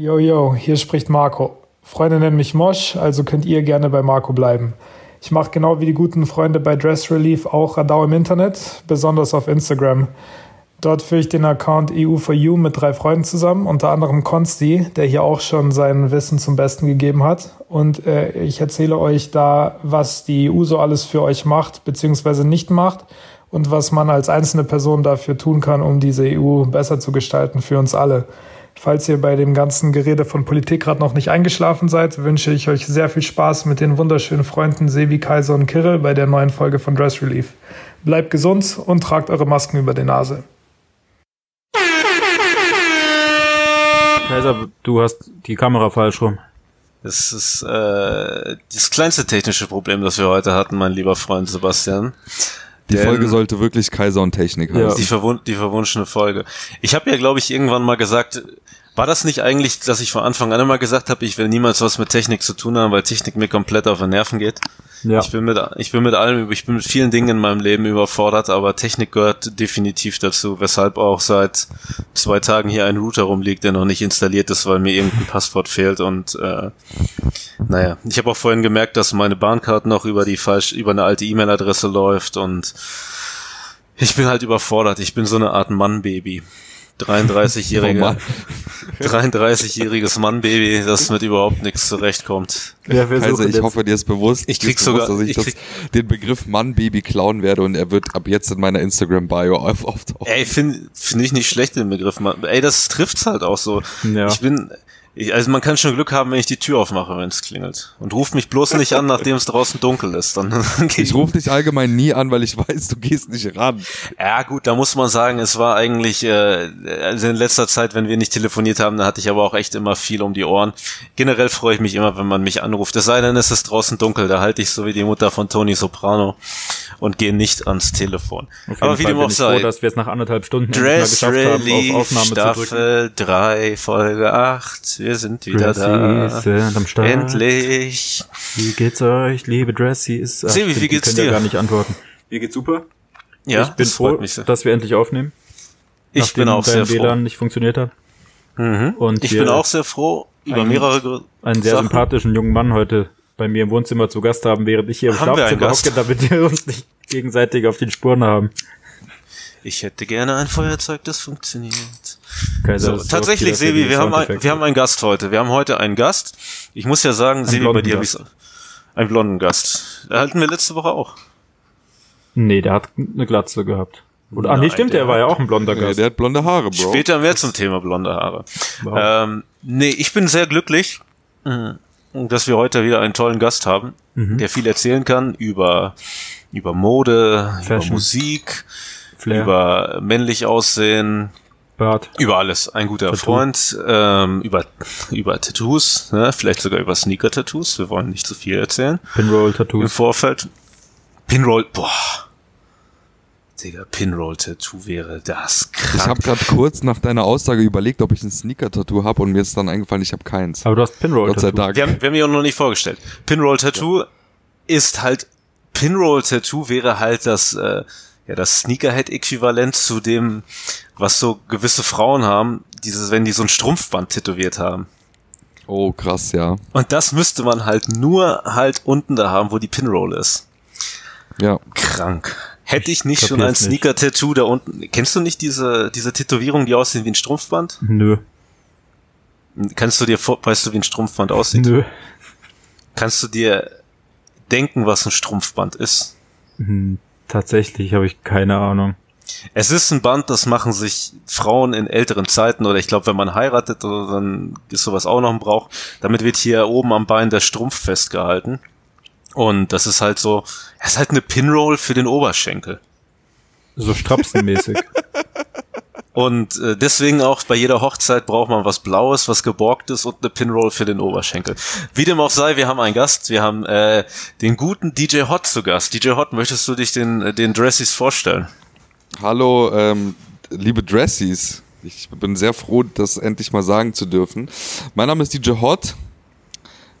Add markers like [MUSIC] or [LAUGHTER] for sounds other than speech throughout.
Yo, yo, hier spricht Marco. Freunde nennen mich Mosch, also könnt ihr gerne bei Marco bleiben. Ich mache genau wie die guten Freunde bei Dress Relief auch Radau im Internet, besonders auf Instagram. Dort führe ich den Account EU4U mit drei Freunden zusammen, unter anderem Konsti, der hier auch schon sein Wissen zum Besten gegeben hat. Und äh, ich erzähle euch da, was die EU so alles für euch macht, beziehungsweise nicht macht und was man als einzelne Person dafür tun kann, um diese EU besser zu gestalten für uns alle. Falls ihr bei dem ganzen Gerede von Politik gerade noch nicht eingeschlafen seid, wünsche ich euch sehr viel Spaß mit den wunderschönen Freunden Sebi, Kaiser und Kirill bei der neuen Folge von Dress Relief. Bleibt gesund und tragt eure Masken über die Nase. Kaiser, du hast die Kamera falsch rum. Das ist äh, das kleinste technische Problem, das wir heute hatten, mein lieber Freund Sebastian. Die Denn Folge sollte wirklich Kaiser und Technik heißen. Ja. Die, verwun die verwunschene Folge. Ich habe ja, glaube ich, irgendwann mal gesagt, war das nicht eigentlich, dass ich von Anfang an immer gesagt habe, ich will niemals was mit Technik zu tun haben, weil Technik mir komplett auf den Nerven geht? Ja. Ich bin mit, ich bin mit allem, ich bin mit vielen Dingen in meinem Leben überfordert, aber Technik gehört definitiv dazu, weshalb auch seit zwei Tagen hier ein Router rumliegt, der noch nicht installiert ist, weil mir irgendein [LAUGHS] Passwort fehlt und äh, naja, ich habe auch vorhin gemerkt, dass meine Bahnkarte noch über die falsch, über eine alte E-Mail-Adresse läuft und ich bin halt überfordert. Ich bin so eine Art Mann-Baby. 33-jähriger, 33-jähriges [LAUGHS] Mannbaby, das mit überhaupt nichts zurechtkommt. Ja, Kaiser, ich hoffe, dir ist bewusst, ich krieg sogar, bewusst, dass ich, ich das, den Begriff Mannbaby klauen werde und er wird ab jetzt in meiner Instagram-Bio [LAUGHS] auftauchen. Ey, finde find ich nicht schlecht den Begriff Mann. Ey, das trifft's halt auch so. Ja. Ich bin, ich, also man kann schon Glück haben, wenn ich die Tür aufmache, wenn es klingelt. Und ruf mich bloß nicht an, nachdem es draußen dunkel ist. Dann, [LAUGHS] dann ich rufe dich allgemein nie an, weil ich weiß, du gehst nicht ran. Ja gut, da muss man sagen, es war eigentlich, äh, also in letzter Zeit, wenn wir nicht telefoniert haben, da hatte ich aber auch echt immer viel um die Ohren. Generell freue ich mich immer, wenn man mich anruft. Es sei denn, es ist draußen dunkel, da halte ich so wie die Mutter von Tony Soprano und gehe nicht ans Telefon. Aber wie dem auch sei. Froh, dass wir es nach anderthalb Stunden Dress geschafft haben, auf Aufnahme Staffel 3, Folge 8 wir sind wieder Dressy da. am Start. Endlich. Wie geht's euch, liebe Dressy? Sebi, wie geht's dir? Ja gar nicht antworten. Mir geht's super. Ja, ich bin froh, dass wir endlich aufnehmen. Ich bin auch sehr froh. WLAN nicht funktioniert hat. Mhm. Und ich bin auch sehr froh über einen, mehrere einen sehr Sachen. sympathischen jungen Mann heute bei mir im Wohnzimmer zu Gast haben, während ich hier im haben Schlafzimmer hocke, damit wir uns nicht gegenseitig auf den Spuren haben. Ich hätte gerne ein Feuerzeug, das funktioniert. So, tatsächlich, Sebi, wir haben, ein, wir haben einen Gast heute. Wir haben heute einen Gast. Ich muss ja sagen, Sebi, bei dir habe ich einen blonden Gast. Da hatten wir letzte Woche auch. Nee, der hat eine Glatze gehabt. Oder, Nein, ah, nee, stimmt, der, der war ja auch ein blonder Gast. Nee, der hat blonde Haare, Bro. Später mehr zum Thema blonde Haare. Wow. Ähm, nee, ich bin sehr glücklich, mm, dass wir heute wieder einen tollen Gast haben, mhm. der viel erzählen kann über, über Mode, Fashion. über Musik, Flair. über männlich aussehen, Bart. Über alles. Ein guter Tattoo. Freund. Ähm, über, über Tattoos, ne? vielleicht sogar über Sneaker-Tattoos. Wir wollen nicht zu viel erzählen. Pinroll-Tattoos. Im Vorfeld. Pinroll, boah. Digga, Pinroll-Tattoo wäre das krass. Ich habe gerade kurz nach deiner Aussage überlegt, ob ich ein Sneaker-Tattoo habe und mir ist dann eingefallen, ich habe keins. Aber du hast Pinroll-Tattoo. Gott sei Dank. Wir haben, wir haben auch noch nicht vorgestellt. Pinroll-Tattoo ja. ist halt, Pinroll-Tattoo wäre halt das, äh, ja, das Sneakerhead-Äquivalent zu dem, was so gewisse Frauen haben, dieses, wenn die so ein Strumpfband tätowiert haben. Oh, krass, ja. Und das müsste man halt nur halt unten da haben, wo die Pinroll ist. Ja. Krank. Hätte ich nicht ich schon ein Sneaker-Tattoo da unten. Kennst du nicht diese, diese Tätowierungen, die aussehen wie ein Strumpfband? Nö. Kannst du dir vor, weißt du, wie ein Strumpfband aussieht? Nö. Kannst du dir denken, was ein Strumpfband ist? Hm, tatsächlich habe ich keine Ahnung. Es ist ein Band, das machen sich Frauen in älteren Zeiten oder ich glaube, wenn man heiratet, oder dann ist sowas auch noch ein Brauch. Damit wird hier oben am Bein der Strumpf festgehalten. Und das ist halt so, es ist halt eine Pinroll für den Oberschenkel. So strapsenmäßig. [LAUGHS] und äh, deswegen auch bei jeder Hochzeit braucht man was Blaues, was geborgtes und eine Pinroll für den Oberschenkel. Wie dem auch sei, wir haben einen Gast. Wir haben äh, den guten DJ Hot zu Gast. DJ Hot, möchtest du dich den, den Dressies vorstellen? Hallo, ähm, liebe Dressies. Ich bin sehr froh, das endlich mal sagen zu dürfen. Mein Name ist DJ Hot,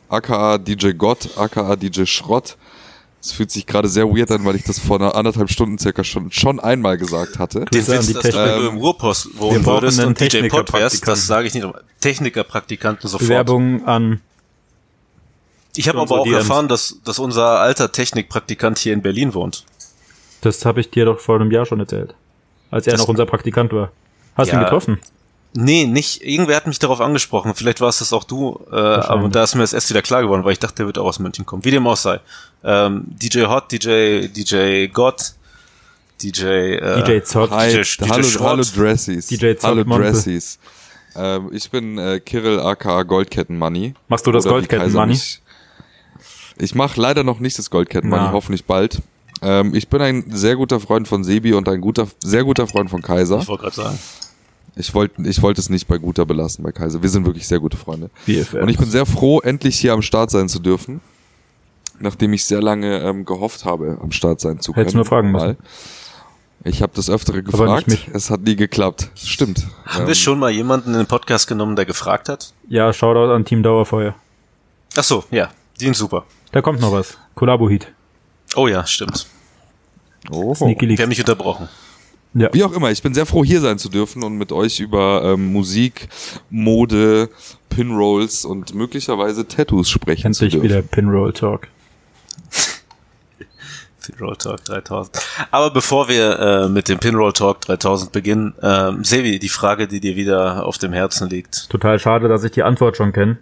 aka DJ Gott, aka DJ Schrott. Es fühlt sich gerade sehr weird an, weil ich das vor einer anderthalb Stunden circa schon, schon einmal gesagt hatte. Den Witz, dass du ähm, im Ruhrpost wohnen würdest und DJ Pod wärst, das sage ich nicht. Technikerpraktikanten sofort. Bewerbung an ich habe aber auch erfahren, dass, dass unser alter Technikpraktikant hier in Berlin wohnt. Das habe ich dir doch vor einem Jahr schon erzählt. Als er das noch unser Praktikant war. Hast du ihn getroffen? Nee, nicht. Irgendwer hat mich darauf angesprochen. Vielleicht war es das auch du. Äh, aber da ist mir das erst wieder klar geworden, weil ich dachte, der wird auch aus München kommen. Wie dem auch sei. Ähm, DJ Hot, DJ, DJ God, DJ, äh, DJ Zott, Hi, DJ, DJ hallo, hallo Dressies. DJ Zott hallo Dressies. Ähm, ich bin äh, Kirill aka Goldketten Money. Machst du das Goldketten Money? Ich mache leider noch nicht das Goldketten-Money, hoffentlich bald. Ähm, ich bin ein sehr guter Freund von Sebi und ein guter, sehr guter Freund von Kaiser. Ich wollte gerade sagen. Ich wollte ich wollte es nicht bei guter belassen, bei Kaiser. Wir sind wirklich sehr gute Freunde. BFF. Und ich bin sehr froh, endlich hier am Start sein zu dürfen. Nachdem ich sehr lange ähm, gehofft habe, am Start sein zu können. Hättest du nur fragen müssen. Ich habe das öftere gefragt. Es hat nie geklappt. Stimmt. Haben ähm, wir schon mal jemanden in den Podcast genommen, der gefragt hat? Ja, Shoutout an Team Dauerfeuer. Ach so, ja. Die sind super. Da kommt noch was. Kollabo-Heat. Oh ja, stimmt. Oh. Wir haben mich unterbrochen. Ja. Wie auch immer, ich bin sehr froh, hier sein zu dürfen und mit euch über ähm, Musik, Mode, Pinrolls und möglicherweise Tattoos sprechen Endlich zu dürfen. wieder Pinroll Talk. [LAUGHS] Pinroll Talk 3000. Aber bevor wir äh, mit dem Pinroll Talk 3000 beginnen, äh, Sevi, die Frage, die dir wieder auf dem Herzen liegt. Total schade, dass ich die Antwort schon kenne,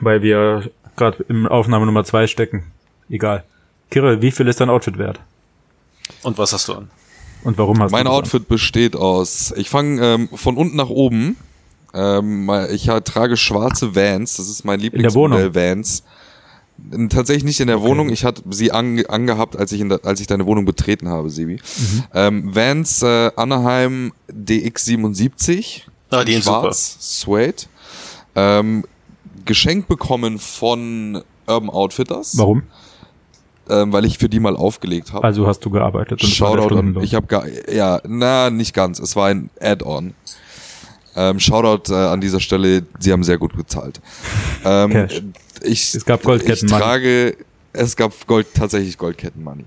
weil wir gerade im Aufnahme Nummer zwei stecken. Egal. Kirill, wie viel ist dein Outfit wert? Und was hast du an? Und warum hast mein du Mein Outfit an? besteht aus, ich fange ähm, von unten nach oben. Ähm, ich trage schwarze Vans, das ist mein Lieblingsmodell Vans. Tatsächlich nicht in der okay. Wohnung. Ich hatte sie ange angehabt, als ich, in der, als ich deine Wohnung betreten habe, Sebi. Mhm. Ähm, Vans äh, Anaheim DX77. Ah, die schwarz, Suede. Ähm, geschenkt bekommen von Urban Outfitters. Warum? Ähm, weil ich für die mal aufgelegt habe. Also hast du gearbeitet. Und Shoutout an, ich habe ja, na, nicht ganz. Es war ein Add-on. Ähm, Shoutout äh, an dieser Stelle, sie haben sehr gut gezahlt. [LAUGHS] Ähm, Cash. Ich, es gab Goldketten Ich trage, es gab Gold, tatsächlich Goldketten Money.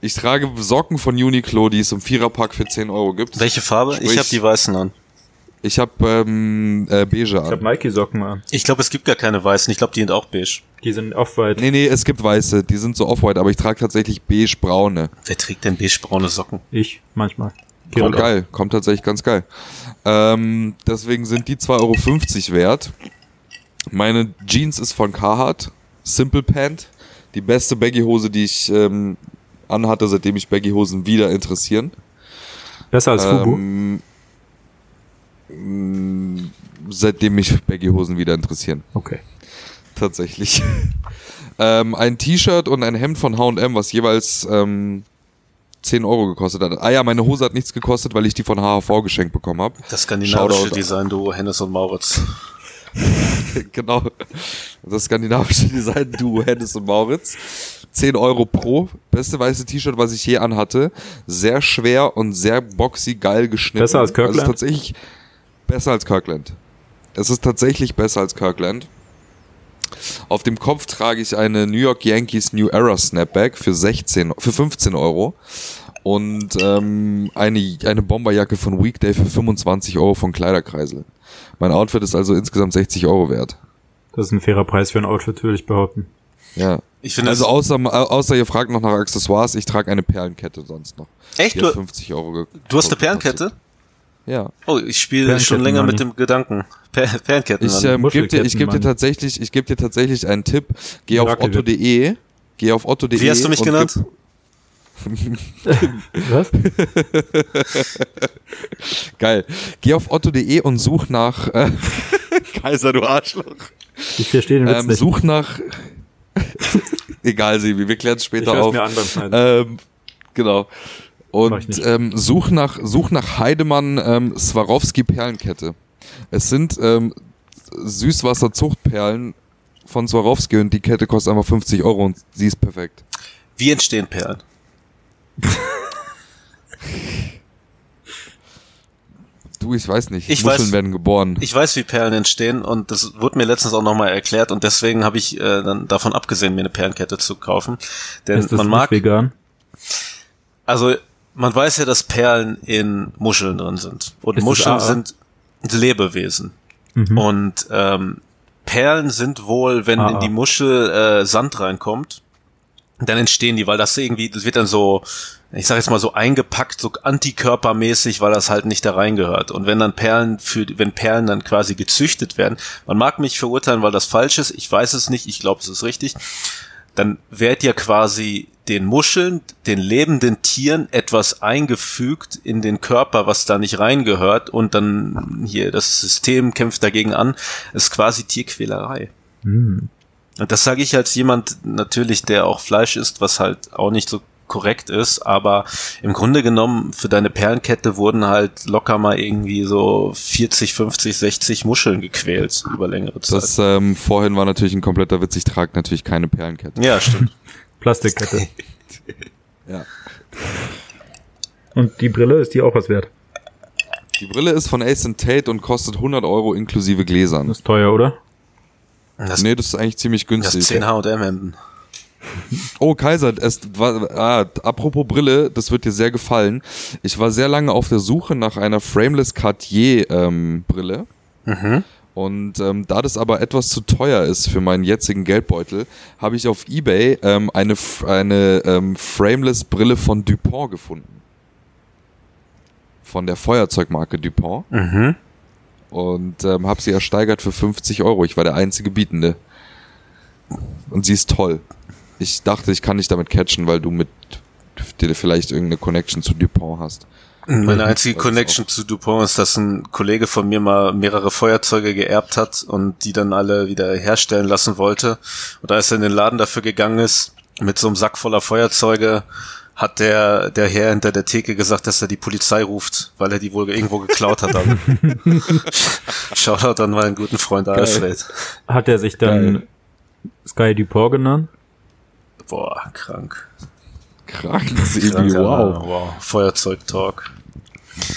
Ich trage Socken von Uniqlo, die es im Viererpack für 10 Euro gibt. Welche Farbe? Sprich, ich habe die weißen an. Ich habe ähm, äh, beige an. Ich habe Nike-Socken an. Ich glaube, es gibt gar keine weißen. Ich glaube, die sind auch beige. Die sind off-white. Nee, nee, es gibt weiße. Die sind so off-white, aber ich trage tatsächlich beige-braune. Wer trägt denn beige-braune Socken? Ich, manchmal. Kommt geil. Kommt tatsächlich ganz geil. Ähm, deswegen sind die 2,50 Euro wert. Meine Jeans ist von Carhartt. Simple Pant. Die beste Baggy-Hose, die ich ähm, anhatte, seitdem ich Baggy-Hosen wieder interessieren. Besser als Fubu? Ähm, seitdem mich Baggy-Hosen wieder interessieren. Okay. Tatsächlich. [LAUGHS] ähm, ein T-Shirt und ein Hemd von H&M, was jeweils ähm, 10 Euro gekostet hat. Ah ja, meine Hose hat nichts gekostet, weil ich die von HHV geschenkt bekommen habe. Das skandinavische Design-Duo Hennes und Mauritz. [LAUGHS] genau. Das skandinavische Design-Duo Hennes und Mauritz. 10 Euro pro. Beste weiße T-Shirt, was ich je anhatte. Sehr schwer und sehr boxy, geil geschnitten. Besser als Kirkland? Also tatsächlich besser als Kirkland. Es ist tatsächlich besser als Kirkland. Auf dem Kopf trage ich eine New York Yankees New Era Snapback für 16, für 15 Euro und ähm, eine, eine Bomberjacke von Weekday für 25 Euro von Kleiderkreisel. Mein Outfit ist also insgesamt 60 Euro wert. Das ist ein fairer Preis für ein Outfit, würde ich behaupten. Ja. Ich finde also außer, außer ihr fragt noch nach Accessoires, ich trage eine Perlenkette sonst noch. Echt? Du, 50 Euro du hast eine Perlenkette? Ja. Oh, ich spiele schon länger mit dem Gedanken. Per Perlenketten. Ich ähm, gebe dir, ich geb dir tatsächlich, ich gebe dir tatsächlich einen Tipp. Geh auf otto.de. Geh auf otto.de. Wie hast du mich genannt? [LAUGHS] [LAUGHS] Was? Geil. Geh auf otto.de und such nach äh, [LAUGHS] Kaiser, du Arschloch. Ich verstehe den Witz ähm, nicht. Such nach Egal, Sebi, wir klären es später ich auf. Mir an ähm, genau. Und ähm, such nach such nach Heidemann ähm, Swarovski Perlenkette. Es sind ähm, Süßwasserzuchtperlen von Swarovski und die Kette kostet einfach 50 Euro und sie ist perfekt. Wie entstehen Perlen? Du, ich weiß nicht. Ich Muscheln weiß, werden geboren. Ich weiß, wie Perlen entstehen und das wurde mir letztens auch nochmal erklärt und deswegen habe ich äh, dann davon abgesehen, mir eine Perlenkette zu kaufen. Denn ist das man nicht mag. vegan? Also man weiß ja, dass Perlen in Muscheln drin sind. Und Ist Muscheln sind Lebewesen. Mhm. Und ähm, Perlen sind wohl, wenn AA. in die Muschel äh, Sand reinkommt, dann entstehen die, weil das irgendwie, das wird dann so, ich sag jetzt mal so eingepackt, so antikörpermäßig, weil das halt nicht da reingehört. Und wenn dann Perlen für, wenn Perlen dann quasi gezüchtet werden, man mag mich verurteilen, weil das falsch ist, ich weiß es nicht, ich glaube, es ist richtig, dann wird ja quasi den Muscheln, den lebenden Tieren etwas eingefügt in den Körper, was da nicht reingehört und dann hier das System kämpft dagegen an, ist quasi Tierquälerei. Hm. Und das sage ich als jemand natürlich, der auch Fleisch isst, was halt auch nicht so korrekt ist, aber im Grunde genommen für deine Perlenkette wurden halt locker mal irgendwie so 40, 50, 60 Muscheln gequält über längere Zeit. Das ähm, vorhin war natürlich ein kompletter Witz. Ich trage natürlich keine Perlenkette. ja, stimmt. [LAUGHS] Plastikkette. Ja. Und die Brille, ist die auch was wert? Die Brille ist von Ace Tate und kostet 100 Euro inklusive Gläsern. Das ist teuer, oder? Das, Nee, das ist eigentlich ziemlich das günstig. 10 H&M-Hemden. Oh, Kaiser, es war, ah, apropos Brille, das wird dir sehr gefallen. Ich war sehr lange auf der Suche nach einer Frameless Cartier ähm, Brille. Mhm. Und ähm, da das aber etwas zu teuer ist für meinen jetzigen Geldbeutel, habe ich auf eBay ähm, eine, eine ähm, Frameless Brille von Dupont gefunden. Von der Feuerzeugmarke Dupont. Mhm. Und ähm, habe sie ersteigert für 50 Euro. Ich war der einzige Bietende. Und sie ist toll. Ich dachte, ich kann dich damit catchen, weil du mit dir vielleicht irgendeine Connection zu Dupont hast. Meine einzige Connection zu Dupont ist, dass ein Kollege von mir mal mehrere Feuerzeuge geerbt hat und die dann alle wieder herstellen lassen wollte. Und als er in den Laden dafür gegangen ist, mit so einem Sack voller Feuerzeuge, hat der, der Herr hinter der Theke gesagt, dass er die Polizei ruft, weil er die wohl irgendwo geklaut hat. [LAUGHS] Shoutout an meinen guten Freund Alfred. Hat er sich dann Geil. Sky Dupont genannt? Boah, krank. Krank, [LAUGHS] Krank, wow. wow. Feuerzeug-Talk.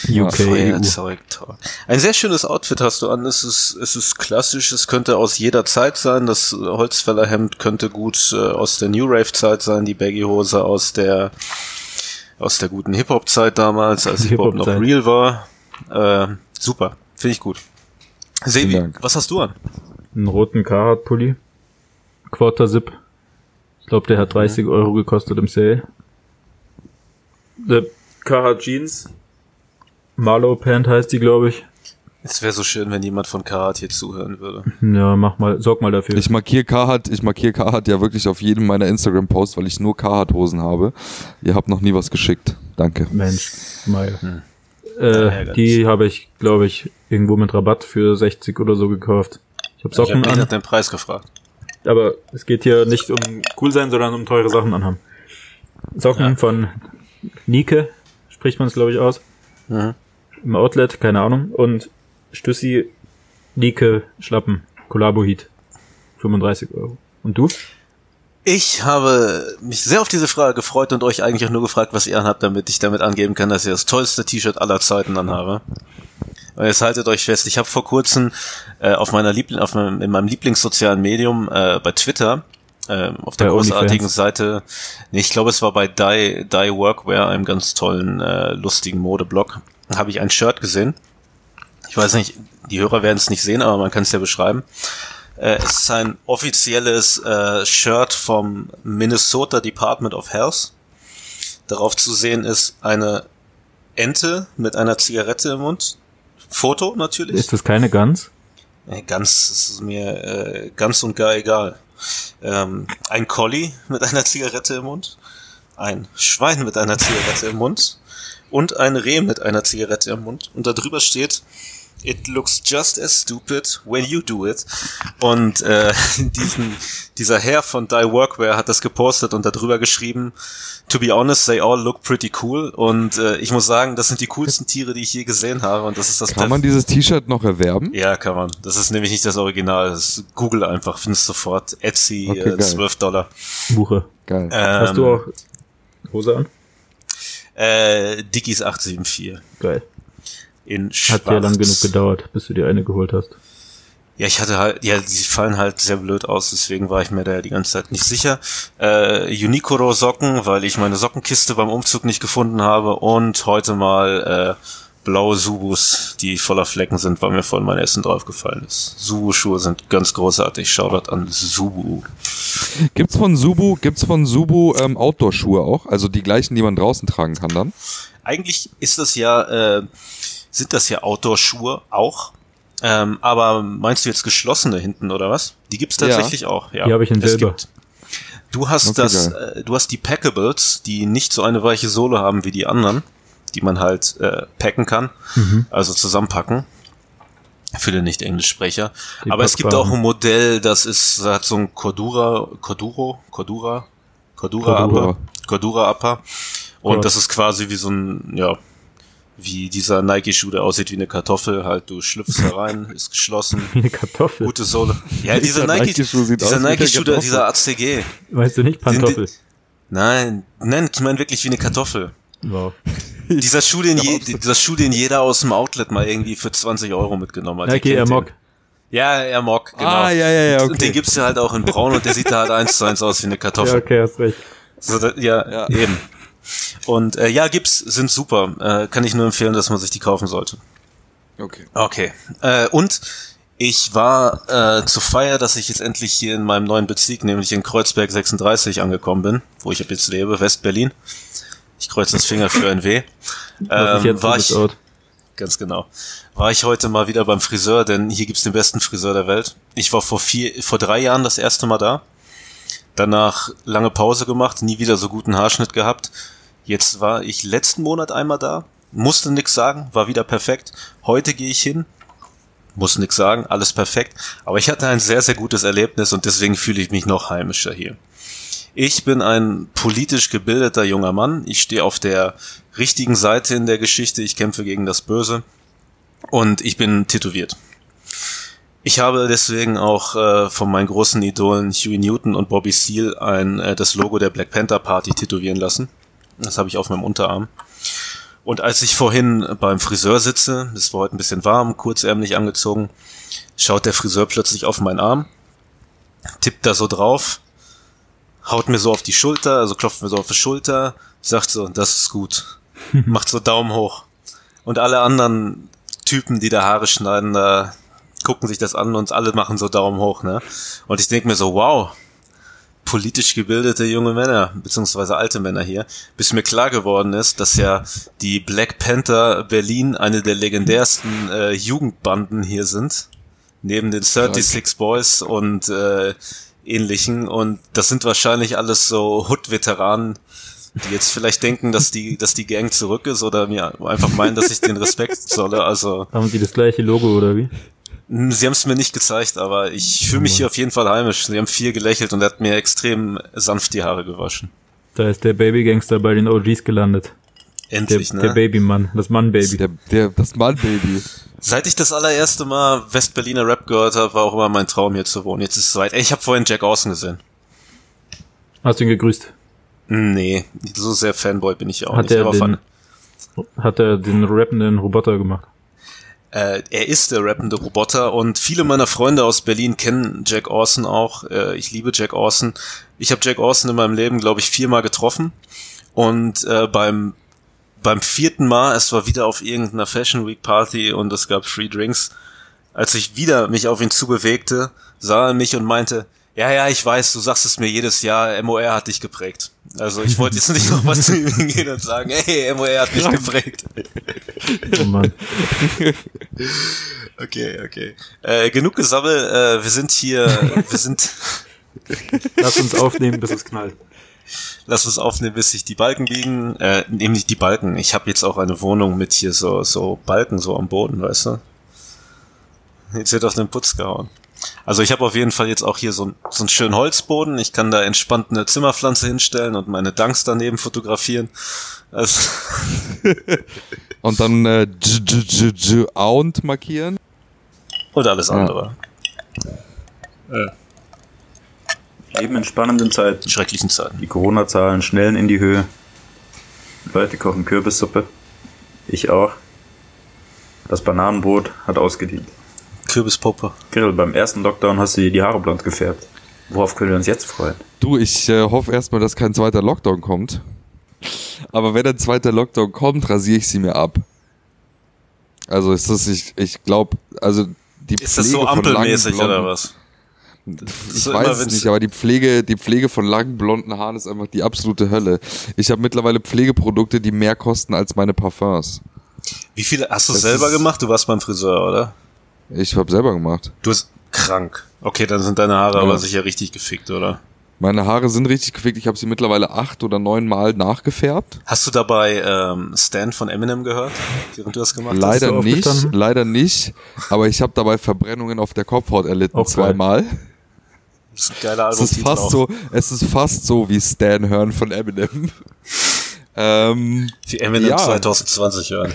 UK, EU. Feuerzeug-Talk. Ein sehr schönes Outfit hast du an. Es ist, es ist klassisch. Es könnte aus jeder Zeit sein. Das Holzfällerhemd könnte gut äh, aus der New Rave Zeit sein. Die Baggy Hose aus der aus der guten Hip Hop Zeit damals, als Hip Hop noch real war. Äh, super, finde ich gut. Sebi, was hast du an? Einen roten Carhartt-Pulli. Quarter Zip. Ich glaube, der hat 30 Euro gekostet im Sale. The Carhartt Jeans. Marlow Pant heißt die, glaube ich. Es wäre so schön, wenn jemand von Karat hier zuhören würde. Ja, mach mal, sorg mal dafür. Ich markiere Carhartt, ich markiere Carhartt ja wirklich auf jedem meiner Instagram-Posts, weil ich nur Carhartt-Hosen habe. Ihr habt noch nie was geschickt. Danke. Mensch, Mai. Hm. Äh, ärgerlich. die habe ich, glaube ich, irgendwo mit Rabatt für 60 oder so gekauft. Ich habe Ich Socken habe nicht an, nach dem Preis gefragt. Aber es geht hier nicht um cool sein, sondern um teure Sachen anhaben. Socken Ja. von Nike, spricht man es, glaube ich, aus. Mhm. Im Outlet, keine Ahnung. Und Stüssi, Nike, Schlappen, Collabo Heat. 35 Euro. Und du? Ich habe mich sehr auf diese Frage gefreut und euch eigentlich auch nur gefragt, was ihr anhabt, damit ich damit angeben kann, dass ihr das tollste T-Shirt aller Zeiten anhabe. Und jetzt haltet euch fest, ich habe vor kurzem äh, auf meiner Liebling, auf meinem, in meinem Lieblingssozialen Medium äh, bei Twitter äh, auf der Bei großartigen OnlyFans. Seite, nee, ich glaube es war bei Die, Die Workwear, einem ganz tollen, äh, lustigen Modeblog, habe ich ein Shirt gesehen. Ich weiß nicht, die Hörer werden es nicht sehen, aber man kann es ja beschreiben. Äh, es ist ein offizielles äh, Shirt vom Minnesota Department of Health. Darauf zu sehen ist eine Ente mit einer Zigarette im Mund. Foto natürlich. Ist das keine Gans? Ganz ist mir äh, ganz und gar egal. Ähm, ein Collie mit einer Zigarette im Mund, ein Schwein mit einer Zigarette im Mund und ein Reh mit einer Zigarette im Mund. Und da drüber steht, It looks just as stupid when you do it. Und äh, [LAUGHS] diesen, dieser Herr von Die Workwear hat das gepostet und darüber geschrieben, To be honest, they all look pretty cool. Und äh, ich muss sagen, das sind die coolsten Tiere, die ich je gesehen habe. Und das ist das Kann man dieses T-Shirt noch erwerben? ja, kann man. Das ist nämlich nicht das Original. Das ist Google einfach, findest sofort. Etsy, Okay, äh, geil. 12 Dollar. Buche. Geil. Ähm, Hast du auch Hose an? Äh, Dickies 874. Geil. In Schwarz. Hat ja lang genug gedauert, bis du dir eine geholt hast. Ja, ich hatte halt, ja, die fallen halt sehr blöd aus, deswegen war ich mir da ja die ganze Zeit nicht sicher. Äh, Unicoro Socken, weil ich meine Sockenkiste beim Umzug nicht gefunden habe und heute mal äh, blaue Subus, die voller Flecken sind, weil mir vorhin mein Essen draufgefallen ist. Subu-Schuhe sind ganz großartig. Shoutout an Subu. Gibt's von Subu, gibt's von Subu ähm, Outdoor-Schuhe auch? Also die gleichen, die man draußen tragen kann dann? Eigentlich ist das ja, äh, sind das ja Outdoor-Schuhe auch ähm, aber meinst du jetzt geschlossene hinten oder was? Die gibt's tatsächlich ja. auch. Ja, die habe ich in selber. Du hast okay, das, äh, du hast die Packables, die nicht so eine weiche Sohle haben wie die anderen, die man halt äh, packen kann, mhm. also zusammenpacken. Für den Nicht-Englischsprecher. Aber es gibt auch ein Modell, das ist, hat so ein Cordura, Corduro, Cordura, Cordura, Cordura. Upper, Cordura Upper. Und Gott. das ist quasi wie so ein, ja, wie dieser Nike-Schuh, der aussieht wie eine Kartoffel, halt, du schlüpfst da rein, [LAUGHS] ist geschlossen. Eine Kartoffel. Gute Sohle. Ja, dieser Nike-Schuh sieht dieser Nike-Schuh, dieser ACG. Weißt du nicht, Pantoffel? nein, nein, ich meine wirklich wie eine Kartoffel. Wow. [LAUGHS] dieser Schuh, den [LAUGHS] je, dieser Schuh, den jeder aus dem Outlet mal irgendwie für 20 Euro mitgenommen hat. Nike Air Mock. Ja, Air Mock, genau. Ah, ja, ja, ja, okay. Den gibt's ja halt auch in braun und der sieht da halt eins zu eins aus wie eine Kartoffel. Ja, okay, hast recht. So, da, ja, ja, eben. Und äh, ja, gibt's, sind super. Äh, kann ich nur empfehlen, dass man sich die kaufen sollte. Okay. Okay. Äh, und ich war äh, zur Feier, dass ich jetzt endlich hier in meinem neuen Bezirk, nämlich in Kreuzberg 36 angekommen bin, wo ich jetzt lebe, West-Berlin. Ich kreuze das Finger für ein W. [LAUGHS] Ähm, war ich, ganz genau. War ich heute mal wieder beim Friseur, denn hier gibt's den besten Friseur der Welt. Ich war vor vier, vor drei Jahren das erste Mal da. Danach lange Pause gemacht, nie wieder so guten Haarschnitt gehabt Jetzt war ich letzten Monat einmal da, musste nix sagen, war wieder perfekt. Heute gehe ich hin, muss nix sagen, alles perfekt. Aber ich hatte ein sehr, sehr gutes Erlebnis und deswegen fühle ich mich noch heimischer hier. Ich bin ein politisch gebildeter junger Mann. Ich stehe auf der richtigen Seite in der Geschichte. Ich kämpfe gegen das Böse. Und ich bin tätowiert. Ich habe deswegen auch äh, von meinen großen Idolen Huey Newton und Bobby Seale ein, äh, das Logo der Black Panther Party tätowieren lassen. Das habe ich auf meinem Unterarm. Und als ich vorhin beim Friseur sitze, es war heute ein bisschen warm, kurzärmlich angezogen, schaut der Friseur plötzlich auf meinen Arm, tippt da so drauf, haut mir so auf die Schulter, also klopft mir so auf die Schulter, sagt so, das ist gut. [LAUGHS] Macht so Daumen hoch. Und alle anderen Typen, die da Haare schneiden, da gucken sich das an und alle machen so Daumen hoch, ne? Und ich denke mir so, wow, politisch gebildete junge Männer, beziehungsweise alte Männer hier, bis mir klar geworden ist, dass ja die Black Panther Berlin eine der legendärsten äh, Jugendbanden hier sind, neben den 36 Boys und äh, ähnlichen. Und das sind wahrscheinlich alles so Hood-Veteranen, die jetzt vielleicht denken, dass die, dass die Gang zurück ist oder mir einfach meinen, dass ich den Respekt [LAUGHS] solle. Also haben die das gleiche Logo oder wie? Hm, sie haben es mir nicht gezeigt, aber ich fühle mich hier auf jeden Fall heimisch. Sie haben viel gelächelt und er hat mir extrem sanft die Haare gewaschen. Da ist der Babygangster bei den OGs gelandet. Endlich, der, ne? Der Babymann, das Mann-Baby. Der, der, das Mann-Baby. Seit ich das allererste Mal Westberliner Rap gehört habe, war auch immer mein Traum hier zu wohnen. Jetzt ist es soweit. Ey, ich habe vorhin Jack Austin gesehen. Hast du ihn gegrüßt? Nee, so sehr Fanboy bin ich auch hat nicht. Er den, hat er den rappenden Roboter gemacht? Äh, er ist der rappende Roboter und viele meiner Freunde aus Berlin kennen Jack Orson auch. Äh, ich liebe Jack Orson. Ich habe Jack Orson in meinem Leben, glaube ich, viermal getroffen und äh, beim beim vierten Mal, es war wieder auf irgendeiner Fashion Week Party und es gab Free Drinks. Als ich wieder mich auf ihn zubewegte, sah er mich und meinte, ja, ja, ich weiß, du sagst es mir jedes Jahr, MOR hat dich geprägt. Also ich wollte jetzt nicht [LAUGHS] noch was zu ihm gehen und sagen, hey, MOR hat mich geprägt. [LAUGHS] Oh Mann. Okay, okay. Äh, genug gesammelt, äh, wir sind hier, wir sind... [LAUGHS] Lass uns aufnehmen, bis es knallt. Lass uns aufnehmen, bis sich die Balken biegen. Äh, nämlich die Balken. Ich habe jetzt auch eine Wohnung mit hier so, so Balken so am Boden, weißt du? Jetzt wird auf den Putz gehauen. Also ich habe auf jeden Fall jetzt auch hier so, so einen schönen Holzboden. Ich kann da entspannt eine Zimmerpflanze hinstellen und meine Dunks daneben fotografieren. Also [LAUGHS] und dann äh, Aunt markieren. Und alles andere. Ja. Leben in spannenden Zeiten. Schrecklichen Zeiten. Die Corona-Zahlen schnellen in die Höhe. Leute kochen Kürbissuppe. Ich auch. Das Bananenbrot hat ausgedient. Kürbispuppe. Grill, beim ersten Lockdown hast du dir die Haare blond gefärbt. Worauf können wir uns jetzt freuen? Du, ich äh, hoffe erstmal, dass kein zweiter Lockdown kommt. Aber wenn ein zweiter Lockdown kommt, rasiere ich sie mir ab. Also ist das, ich, ich glaube, also die Ist das so ampelmäßig oder was? Ich weiß es nicht, aber die Pflege, die Pflege von langen blonden Haaren ist einfach die absolute Hölle. Ich habe mittlerweile Pflegeprodukte, die mehr kosten als meine Parfums. Wie viele hast du das selber gemacht? Du warst beim Friseur, oder? Ich habe selber gemacht. Du bist krank. Okay, dann sind deine Haare ja. aber sicher richtig gefickt, oder? Meine Haare sind richtig gefickt. Ich habe sie mittlerweile acht oder neun Mal nachgefärbt. Hast du dabei ähm, Stan von Eminem gehört, während du das gemacht leider hast? Leider nicht, leider nicht. Aber ich habe dabei Verbrennungen auf der Kopfhaut erlitten okay. zweimal. Das ist ein geiler Album. Es ist fast so, es ist fast so wie Stan hören von Eminem. [LAUGHS] ähm, wie Eminem ja. 2020 hören.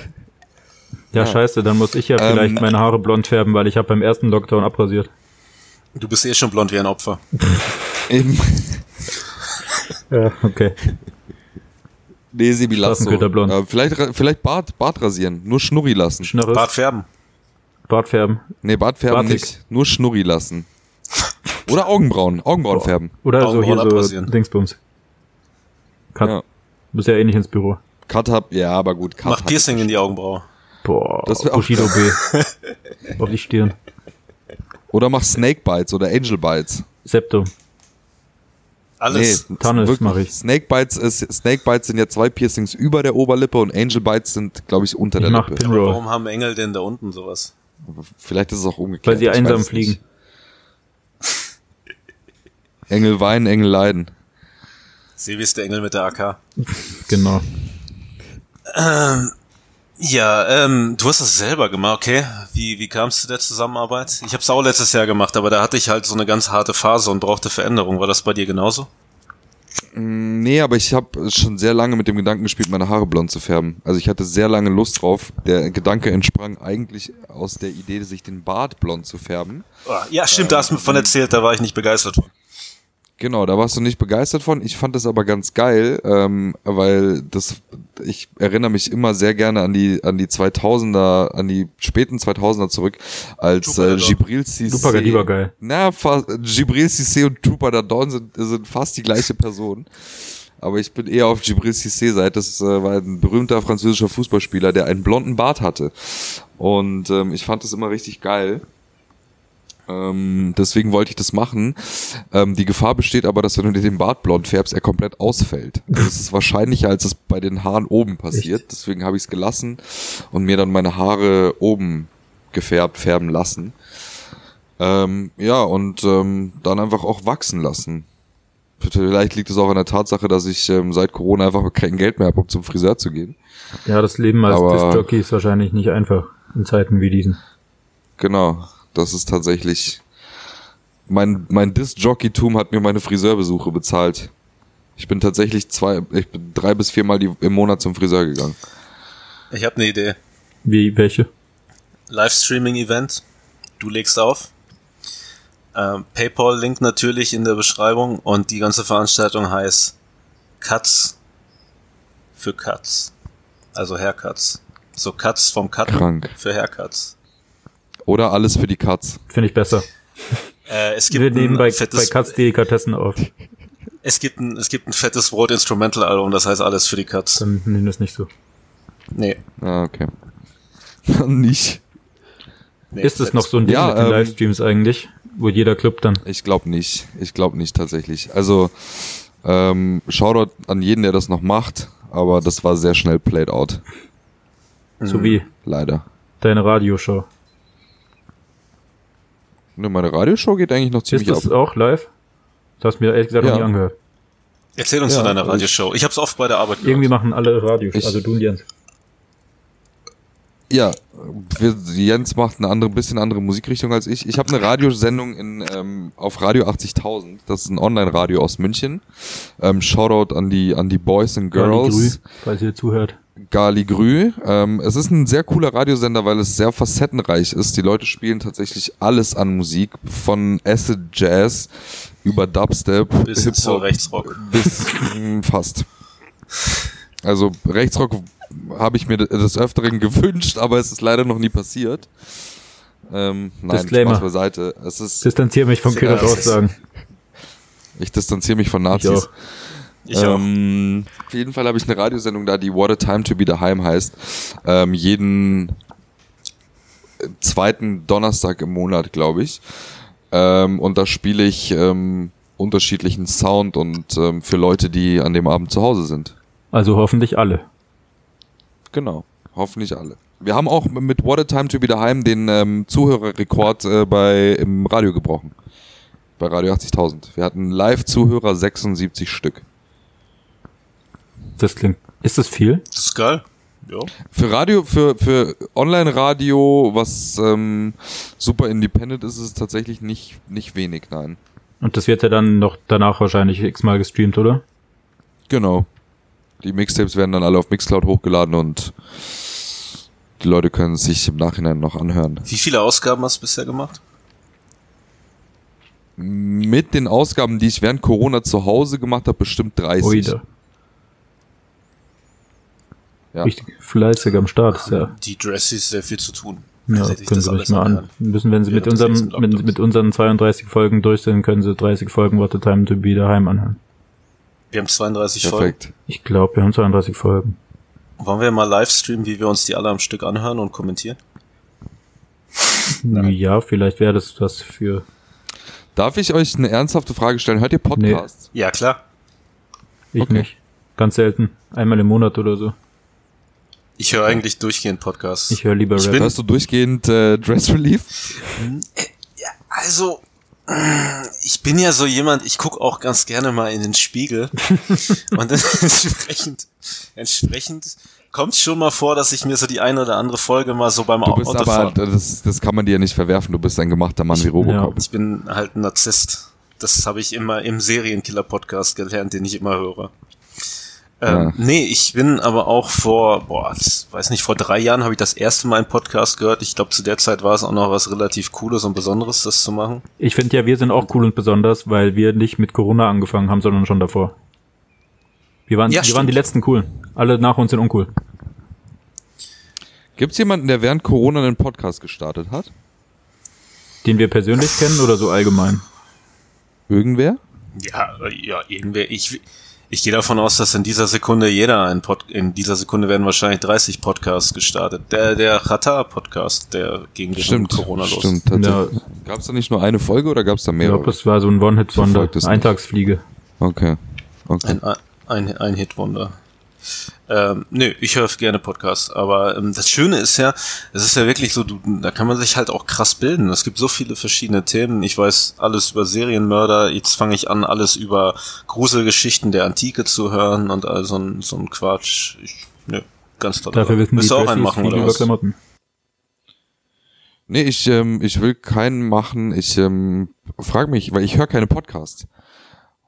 Ja, ja, scheiße, dann muss ich ja vielleicht ähm, meine Haare blond färben, weil ich habe beim ersten Lockdown abrasiert. Du bist eh schon blond wie ein Opfer. [LAUGHS] Eben. [LAUGHS] ja, okay. Nee, Sebi, lass so. Äh, vielleicht, vielleicht Bart, Bart rasieren. Nur Schnurri lassen. Schnurres. Bart färben. Bart färben. Nee, Bart färben Bartig. nicht. Nur Schnurri lassen. [LAUGHS] Oder Augenbrauen. Augenbrauen färben. Oder Augenbrauen so hier so Dingsbums. Cut. Ja. Du bist ja eh nicht ins Büro. Cut hab, ja, aber gut. Cut Mach Piercing in die Augenbraue. Boah, das Bushido B. [LAUGHS] Auf die Stirn. Oder mach Snake Bites oder Angel Bites. Septum. Alles. Nee, Tunnels mache ich. Snake Bites, ist, Snake Bites sind ja zwei Piercings über der Oberlippe und Angel Bites sind, glaube ich, unter ich der Lippe. Pinroll. Warum haben Engel denn da unten sowas? Vielleicht ist es auch umgekehrt. Weil sie einsam fliegen. [LAUGHS] Engel weinen, Engel leiden. Sebi ist der Engel mit der AK. genau. Ähm, [CLEARS THROAT] ja, ähm, du hast das selber gemacht, okay. Wie, wie kam es zu der Zusammenarbeit? Ich habe es auch letztes Jahr gemacht, aber da hatte ich halt so eine ganz harte Phase und brauchte Veränderung. War das bei dir genauso? Mm, nee, aber ich habe schon sehr lange mit dem Gedanken gespielt, meine Haare blond zu färben. Also ich hatte sehr lange Lust drauf. Der Gedanke entsprang eigentlich aus der Idee, sich den Bart blond zu färben. Ah, ja, stimmt, da hast du mir von erzählt, da war ich nicht begeistert von. Genau, da warst du nicht begeistert von. Ich fand das aber ganz geil, ähm, weil das, ich erinnere mich immer sehr gerne an die an die 2000er, an die späten 2000er zurück, als äh, Gibril Cissé. Super, die war geil. Na, fast, Gibril Cissé und Trooper da Dawn sind, sind fast die gleiche Person. Aber ich bin eher auf Gibril Cissé Seite. Das äh, war ein berühmter französischer Fußballspieler, der einen blonden Bart hatte. Und ähm, ich fand das immer richtig geil. Ähm, deswegen wollte ich das machen. Ähm, die Gefahr besteht aber, dass wenn du dir den Bart blond färbst, er komplett ausfällt. Also es ist wahrscheinlicher, als es bei den Haaren oben passiert. Echt? Deswegen habe ich es gelassen und mir dann meine Haare oben gefärbt, färben lassen. Ähm, ja, und ähm, dann einfach auch wachsen lassen. Vielleicht liegt es auch an der Tatsache, dass ich ähm, seit Corona einfach kein Geld mehr habe, um zum Friseur zu gehen. Ja, das Leben als Disc-Jockey ist wahrscheinlich nicht einfach in Zeiten wie diesen. Genau. Das ist tatsächlich. Mein, mein Disc-Jockey-Tum hat mir meine Friseurbesuche bezahlt. Ich bin tatsächlich zwei, ich bin drei bis viermal die, im Monat zum Friseur gegangen. Ich habe eine Idee. Wie, welche? Livestreaming-Event. Du legst auf. Ähm, PayPal-Link natürlich in der Beschreibung und die ganze Veranstaltung heißt Cuts für Cuts. Also Haircuts. So Cuts vom Cut für Haircuts. Oder alles für die Cuts. Finde ich besser. Äh, es gibt Wir nehmen bei, bei Cuts Delikatessen auf. Es gibt ein, es gibt ein fettes Wort Instrumental Album, das heißt alles für die Cuts. Dann nehmen wir es nicht so. Nee. Ah, okay. [LAUGHS] nicht. Nee, ist es noch so ein Ding ja, mit den ähm, Livestreams eigentlich, wo jeder Club dann? Ich glaube nicht. Ich glaube nicht tatsächlich. Also ähm, Shoutout an jeden, der das noch macht, aber das war sehr schnell played out. So wie? Leider. Deine Radioshow. Ne, meine Radioshow geht eigentlich noch ziemlich Ist das ab. auch live? Das hast du mir ehrlich gesagt ja. noch nie angehört. Erzähl uns ja, von deiner Radioshow. Ich habe es oft bei der Arbeit gehört. Irgendwie machen alle Radioshows, also du und Jens. Ja, wir, Jens macht eine andere, bisschen andere Musikrichtung als ich. Ich habe eine Radiosendung in, ähm, auf Radio 80.000. Das ist ein Online-Radio aus München. Ähm, Shoutout an die an die Boys and Girls. Grü, falls ihr zuhört. Gali Grü. Ähm, es ist ein sehr cooler Radiosender, weil es sehr facettenreich ist. Die Leute spielen tatsächlich alles an Musik, von Acid Jazz über Dubstep bis zu Rechtsrock. Bis mh, mm, fast. Also Rechtsrock habe ich mir des Öfteren gewünscht, aber es ist leider noch nie passiert. Ähm, nein, Disclaimer. Spaß beiseite. Es ist, Distanziere mich von Kühlers Ja, Aussagen. ich distanziere mich von Ich Nazis. Auch. Ich auch. ähm, Auf jeden Fall habe ich eine Radiosendung da, die What a Time to be daheim heißt. Ähm, jeden äh, zweiten Donnerstag im Monat, glaube ich. Ähm, und da spiele ich ähm, unterschiedlichen Sound und ähm, für Leute, die an dem Abend zu Hause sind. Also hoffentlich alle. Genau. Hoffentlich alle. Wir haben auch mit What a Time to be daheim den ähm, Zuhörerrekord äh, bei im Radio gebrochen. Bei Radio 80.000. Wir hatten Live-Zuhörer 76 Stück. Das klingt. Ist das viel? Das ist geil. Ja. Für Radio, für, für Online-Radio, was ähm, super independent ist, ist es tatsächlich nicht, nicht wenig, nein. Und das wird ja dann noch danach wahrscheinlich x-mal gestreamt, oder? Genau. Die Mixtapes werden dann alle auf Mixcloud hochgeladen und die Leute können es sich im Nachhinein noch anhören. Wie viele Ausgaben hast du bisher gemacht? Mit den Ausgaben, die ich während Corona zu Hause gemacht habe, bestimmt 30. Oida. Ja. Richtig fleißig am Start. Ist ja, Die Dressies sehr viel zu tun. ja können das Sie ruhig mal an. Müssen, wenn Sie mit, unserem, mit, mit unseren 32 Folgen durch sind, können Sie 30 Folgen What the Time to be daheim anhören. Wir haben 32 Folgen. Perfekt. Ich glaube, wir haben 32 Folgen. Wollen wir mal live streamen, wie wir uns die alle am Stück anhören und kommentieren? [LAUGHS] Ja, vielleicht wäre das was für. Darf ich euch eine ernsthafte Frage stellen? Hört ihr Podcasts? Ja, klar. Ich Okay. nicht. Ganz selten. Einmal im Monat oder so. Ich höre eigentlich durchgehend Podcasts. Ich höre lieber Ich Rap. Hörst du durchgehend äh, Dress Relief? Ja, also, ich bin ja so jemand, ich guck auch ganz gerne mal in den Spiegel. [LAUGHS] und entsprechend, entsprechend kommt schon mal vor, dass ich mir so die eine oder andere Folge mal so beim Du bist aber, das, das kann man dir ja nicht verwerfen, du bist ein gemachter Mann wie Robocop. Ich bin halt ein Narzisst. Das habe ich immer im Serienkiller-Podcast gelernt, den ich immer höre. Ähm, Ja. Nee, ich bin aber auch vor, boah, das, weiß nicht, vor drei Jahren habe ich das erste Mal einen Podcast gehört. Ich glaube, zu der Zeit war es auch noch was relativ Cooles und Besonderes, das zu machen. Ich finde ja, wir sind auch cool und besonders, weil wir nicht mit Corona angefangen haben, sondern schon davor. Wir waren, Ja, wir waren die letzten coolen. Alle nach uns sind uncool. Gibt es jemanden, der während Corona einen Podcast gestartet hat? Den wir persönlich kennen oder so allgemein? Irgendwer? Ja, ja, irgendwer, ich, ich gehe davon aus, dass in dieser Sekunde jeder ein Pod, in dieser Sekunde werden wahrscheinlich 30 Podcasts gestartet. Der, der Rata-Podcast, der ging gegen Stimmt, Corona los. stimmt, tatsächlich. Gab es da nicht nur eine Folge oder gab es da Ich mehrere? glaube, das war so ein One-Hit-Wonder. Verfolgt es nicht. Eintagsfliege. okay. okay. Ein, ein, ein Hitwunder. Ähm, nö, ich höre gerne Podcasts, aber ähm, das Schöne ist ja, es ist ja wirklich so, du, da kann man sich halt auch krass bilden. Es gibt so viele verschiedene Themen. Ich weiß alles über Serienmörder, jetzt fange ich an, alles über Gruselgeschichten der Antike zu hören und all so ein, so ein Quatsch. Ich, nö, ganz toll. Dafür wissen die Willst du auch einen machen, oder was? Klamotten. Nee, ich, ähm, ich will keinen machen. Ich ähm, frage mich, weil ich höre keine Podcasts.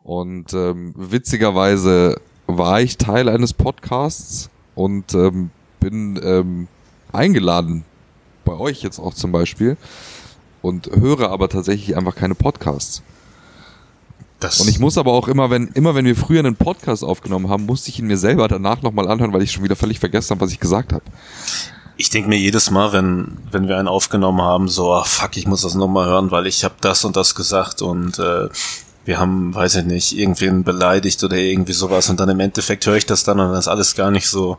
Und ähm, witzigerweise war ich Teil eines Podcasts und ähm, bin ähm, eingeladen bei euch jetzt auch zum Beispiel und höre aber tatsächlich einfach keine Podcasts. Das, Und ich muss aber auch immer, wenn immer wenn wir früher einen Podcast aufgenommen haben, musste ich ihn mir selber danach nochmal anhören, weil ich schon wieder völlig vergessen habe, was ich gesagt habe. ich denke mir jedes Mal, wenn, wenn wir einen aufgenommen haben, so, ah, fuck, ich muss das nochmal hören, weil ich habe das und das gesagt und äh, wir haben, weiß ich nicht, irgendwen beleidigt oder irgendwie sowas und dann im Endeffekt höre ich das dann und dann ist alles gar nicht so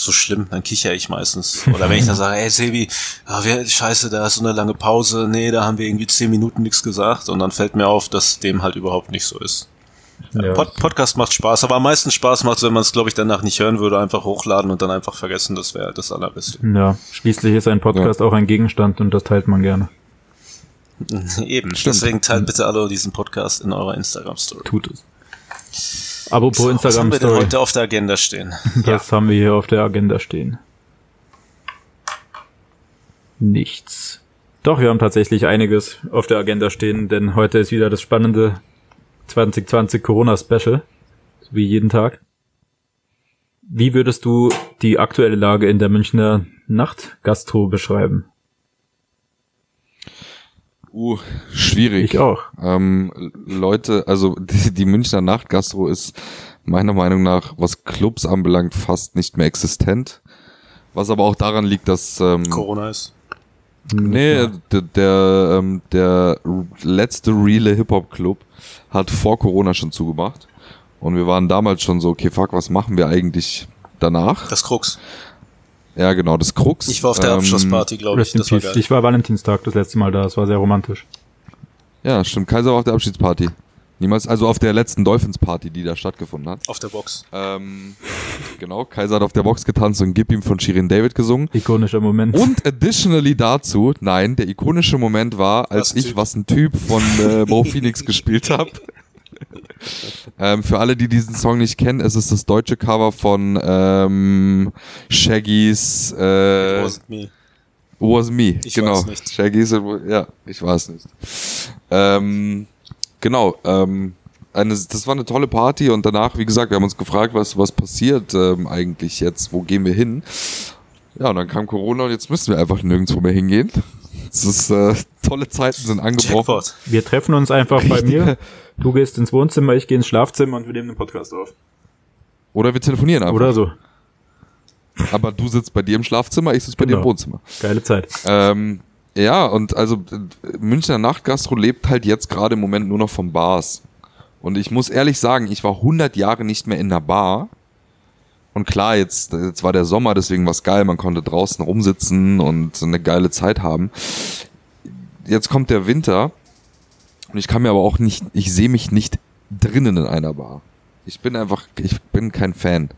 so schlimm, dann kicher ich meistens. Oder wenn ich dann sage, hey Sebi, ah, wer, scheiße, da ist so eine lange Pause, nee, da haben wir irgendwie zehn Minuten nichts gesagt und dann fällt mir auf, dass dem halt überhaupt nicht so ist. Ja. Pod Podcast macht Spaß, aber am meisten Spaß macht wenn man es, glaube ich, danach nicht hören würde, einfach hochladen und dann einfach vergessen, das wäre das Allerbeste. ja, schließlich ist ein Podcast auch ein Gegenstand und das teilt man gerne. [LAUGHS] Eben. Stimmt. Deswegen teilt bitte alle diesen Podcast in eurer Instagram-Story. Tut es. Apropos So, was haben wir denn Instagram-Story, heute auf der Agenda stehen? [LAUGHS] das haben wir hier auf der Agenda stehen. Nichts. Doch, wir haben tatsächlich einiges auf der Agenda stehen, denn heute ist wieder das spannende 2020 Corona-Special. Wie jeden Tag. Wie würdest du die aktuelle Lage in der Münchner Nachtgastro beschreiben? Uh, schwierig. Ich auch. Ähm, Leute, also [LAUGHS] die, die Münchner Nachtgastro ist meiner Meinung nach, was Clubs anbelangt, fast nicht mehr existent. Was aber auch daran liegt, dass ähm, Corona ist. Nee, der, der, ähm, der letzte reale Hip-Hop-Club hat vor Corona schon zugemacht. Und wir waren damals schon so, okay, fuck, was machen wir eigentlich danach? Das Krux. Ja, genau, das Krux. Ich war auf der Ähm, Abschlussparty, glaube ich. Das war geil. Ich war Valentinstag das letzte Mal da, das war sehr romantisch. Ja, stimmt. Kaiser war auf der Abschiedsparty. Niemals, also auf der letzten Dolphins-Party, die da stattgefunden hat. Auf der Box. Ähm, genau, Kaiser hat auf der Box getanzt und Gib ihm von Shirin David gesungen. Ikonischer Moment. Und additionally dazu, nein, der ikonische Moment war, als Was ich Typ. was ein Typ von äh, Mo Phoenix gespielt habe. [LAUGHS] ähm, für alle, die diesen Song nicht kennen, es ist das deutsche Cover von ähm, Shaggy's äh, Wasn't me. Was Me. Ich genau. weiß nicht. Shaggy's, ja, ich weiß nicht. Ähm, genau. Ähm, eine, das war eine tolle Party und danach, wie gesagt, wir haben uns gefragt, was, was passiert ähm, eigentlich jetzt, wo gehen wir hin? Ja, und dann kam Corona und jetzt müssen wir einfach nirgendwo mehr hingehen. Es ist, äh, tolle Zeiten sind angebrochen. Jackpot. Wir treffen uns einfach bei Richtig. mir. [LAUGHS] Du gehst ins Wohnzimmer, ich gehe ins Schlafzimmer und wir nehmen den Podcast auf. Oder wir telefonieren einfach. Oder so. Aber du sitzt bei dir im Schlafzimmer, ich sitze bei dir im Genau. Wohnzimmer. Geile Zeit. Ähm, ja, und also äh, Münchner Nachtgastro lebt halt jetzt gerade im Moment nur noch vom Bars. Und ich muss ehrlich sagen, ich war 100 Jahre nicht mehr in einer Bar. Und klar, jetzt, jetzt war der Sommer, deswegen war's geil, man konnte draußen rumsitzen und eine geile Zeit haben. Jetzt kommt der Winter und ich kann mir aber auch nicht, ich sehe mich nicht drinnen in einer Bar. Ich bin einfach, ich bin kein Fan.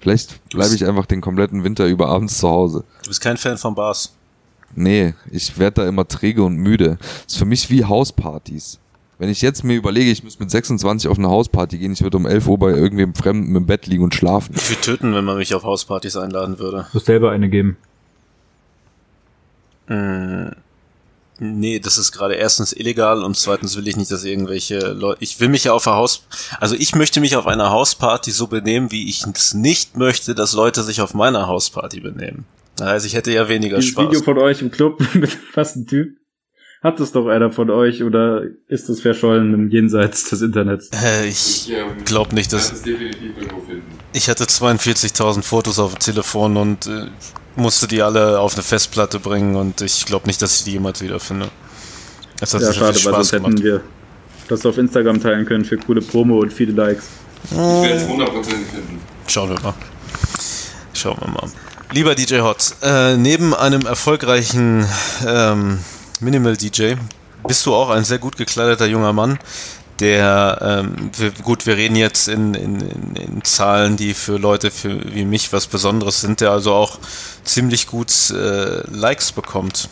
Vielleicht bleibe ich einfach den kompletten Winter über abends zu Hause. Du bist kein Fan von Bars. Nee, ich werde da immer träge und müde. ist für mich wie Hauspartys. Wenn ich jetzt mir überlege, ich muss mit 26 auf eine Hausparty gehen, ich würde um 11 Uhr bei irgendwem Fremden im Bett liegen und schlafen. Ich würde töten, wenn man mich auf Hauspartys einladen würde. Du selber eine geben. Mm, Nee, das ist gerade erstens illegal und zweitens will ich nicht, dass irgendwelche Leute. Ich will mich ja auf einer Haus. Also ich möchte mich auf einer Hausparty so benehmen, wie ich es nicht möchte, dass Leute sich auf meiner Hausparty benehmen. Das heißt, ich hätte ja weniger Dieses Spaß. Video von euch im Club [LAUGHS] mit fast ein Typ. Hat das doch einer von euch oder ist das verschollen im Jenseits des Internets? Äh, ich glaube nicht, dass. definitiv irgendwo finden. Ich hatte 42.000 Fotos auf dem Telefon und äh, musste die alle auf eine Festplatte bringen und ich glaube nicht, dass ich die jemals wiederfinde. Es hat Ja, schade, viel weil Spaß sonst hätten gemacht. wir das auf Instagram teilen können für coole Promo und viele Likes. Ich werde es hundertprozentig finden. Schauen wir mal. Schauen wir mal. Lieber DJ Hot, äh, neben einem erfolgreichen ähm, Minimal DJ bist du auch ein sehr gut gekleideter junger Mann, der, ähm, wir, gut, wir reden jetzt in, in, in, Zahlen, die für Leute für, wie mich was Besonderes sind, der also auch ziemlich gut äh, Likes bekommt.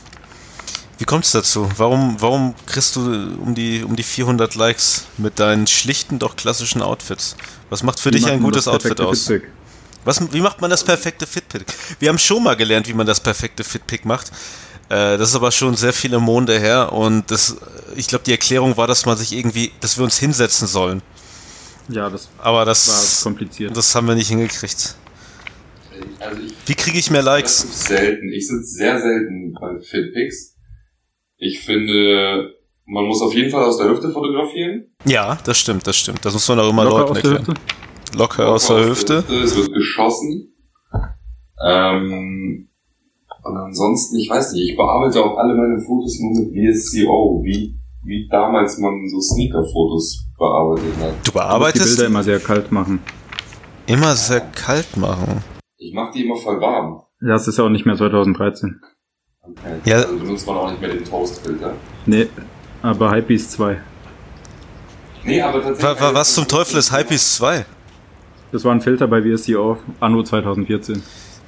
Wie kommt es dazu? Warum, warum kriegst du um die, um die 400 Likes mit deinen schlichten, doch klassischen Outfits? Was macht für Wie dich macht ein gutes Outfit aus? Fitpick? Was, wie macht man das perfekte Fitpick? Wir haben schon mal gelernt, wie man das perfekte Fitpick macht. Äh, das ist aber schon sehr viele Monde her und das, ich glaube, die Erklärung war, dass man sich irgendwie, dass wir uns hinsetzen sollen. Ja, das Aber war das, kompliziert. das haben wir nicht hingekriegt. Also ich Wie kriege ich mehr Likes? selten. Ich sitze sehr selten bei Fitpics. Ich finde, man muss auf jeden Fall aus der Hüfte fotografieren. Ja, das stimmt, das stimmt. Das muss man auch immer Locker Leuten aus der erklären. Hüfte? Locker aus der Hüfte. Es wird geschossen. Ähm, und ansonsten, ich weiß nicht, ich bearbeite auch alle meine Fotos nur mit VSCO, wie, wie damals man so Sneaker-Fotos bearbeitet hat. Du Du musst die bearbeitest Bilder immer sehr kalt machen. immer sehr kalt machen. Ich mache die immer voll warm. Ja, das ist ja auch nicht mehr 2013. Okay. Ja. Also benutzt man auch nicht mehr den Toastfilter. Nee, aber Hypebeast 2. Nee, aber tatsächlich. Wa, wa, was zum Teufel ist Hypebeast 2? Das war ein Filter bei VSCO Anno 2014.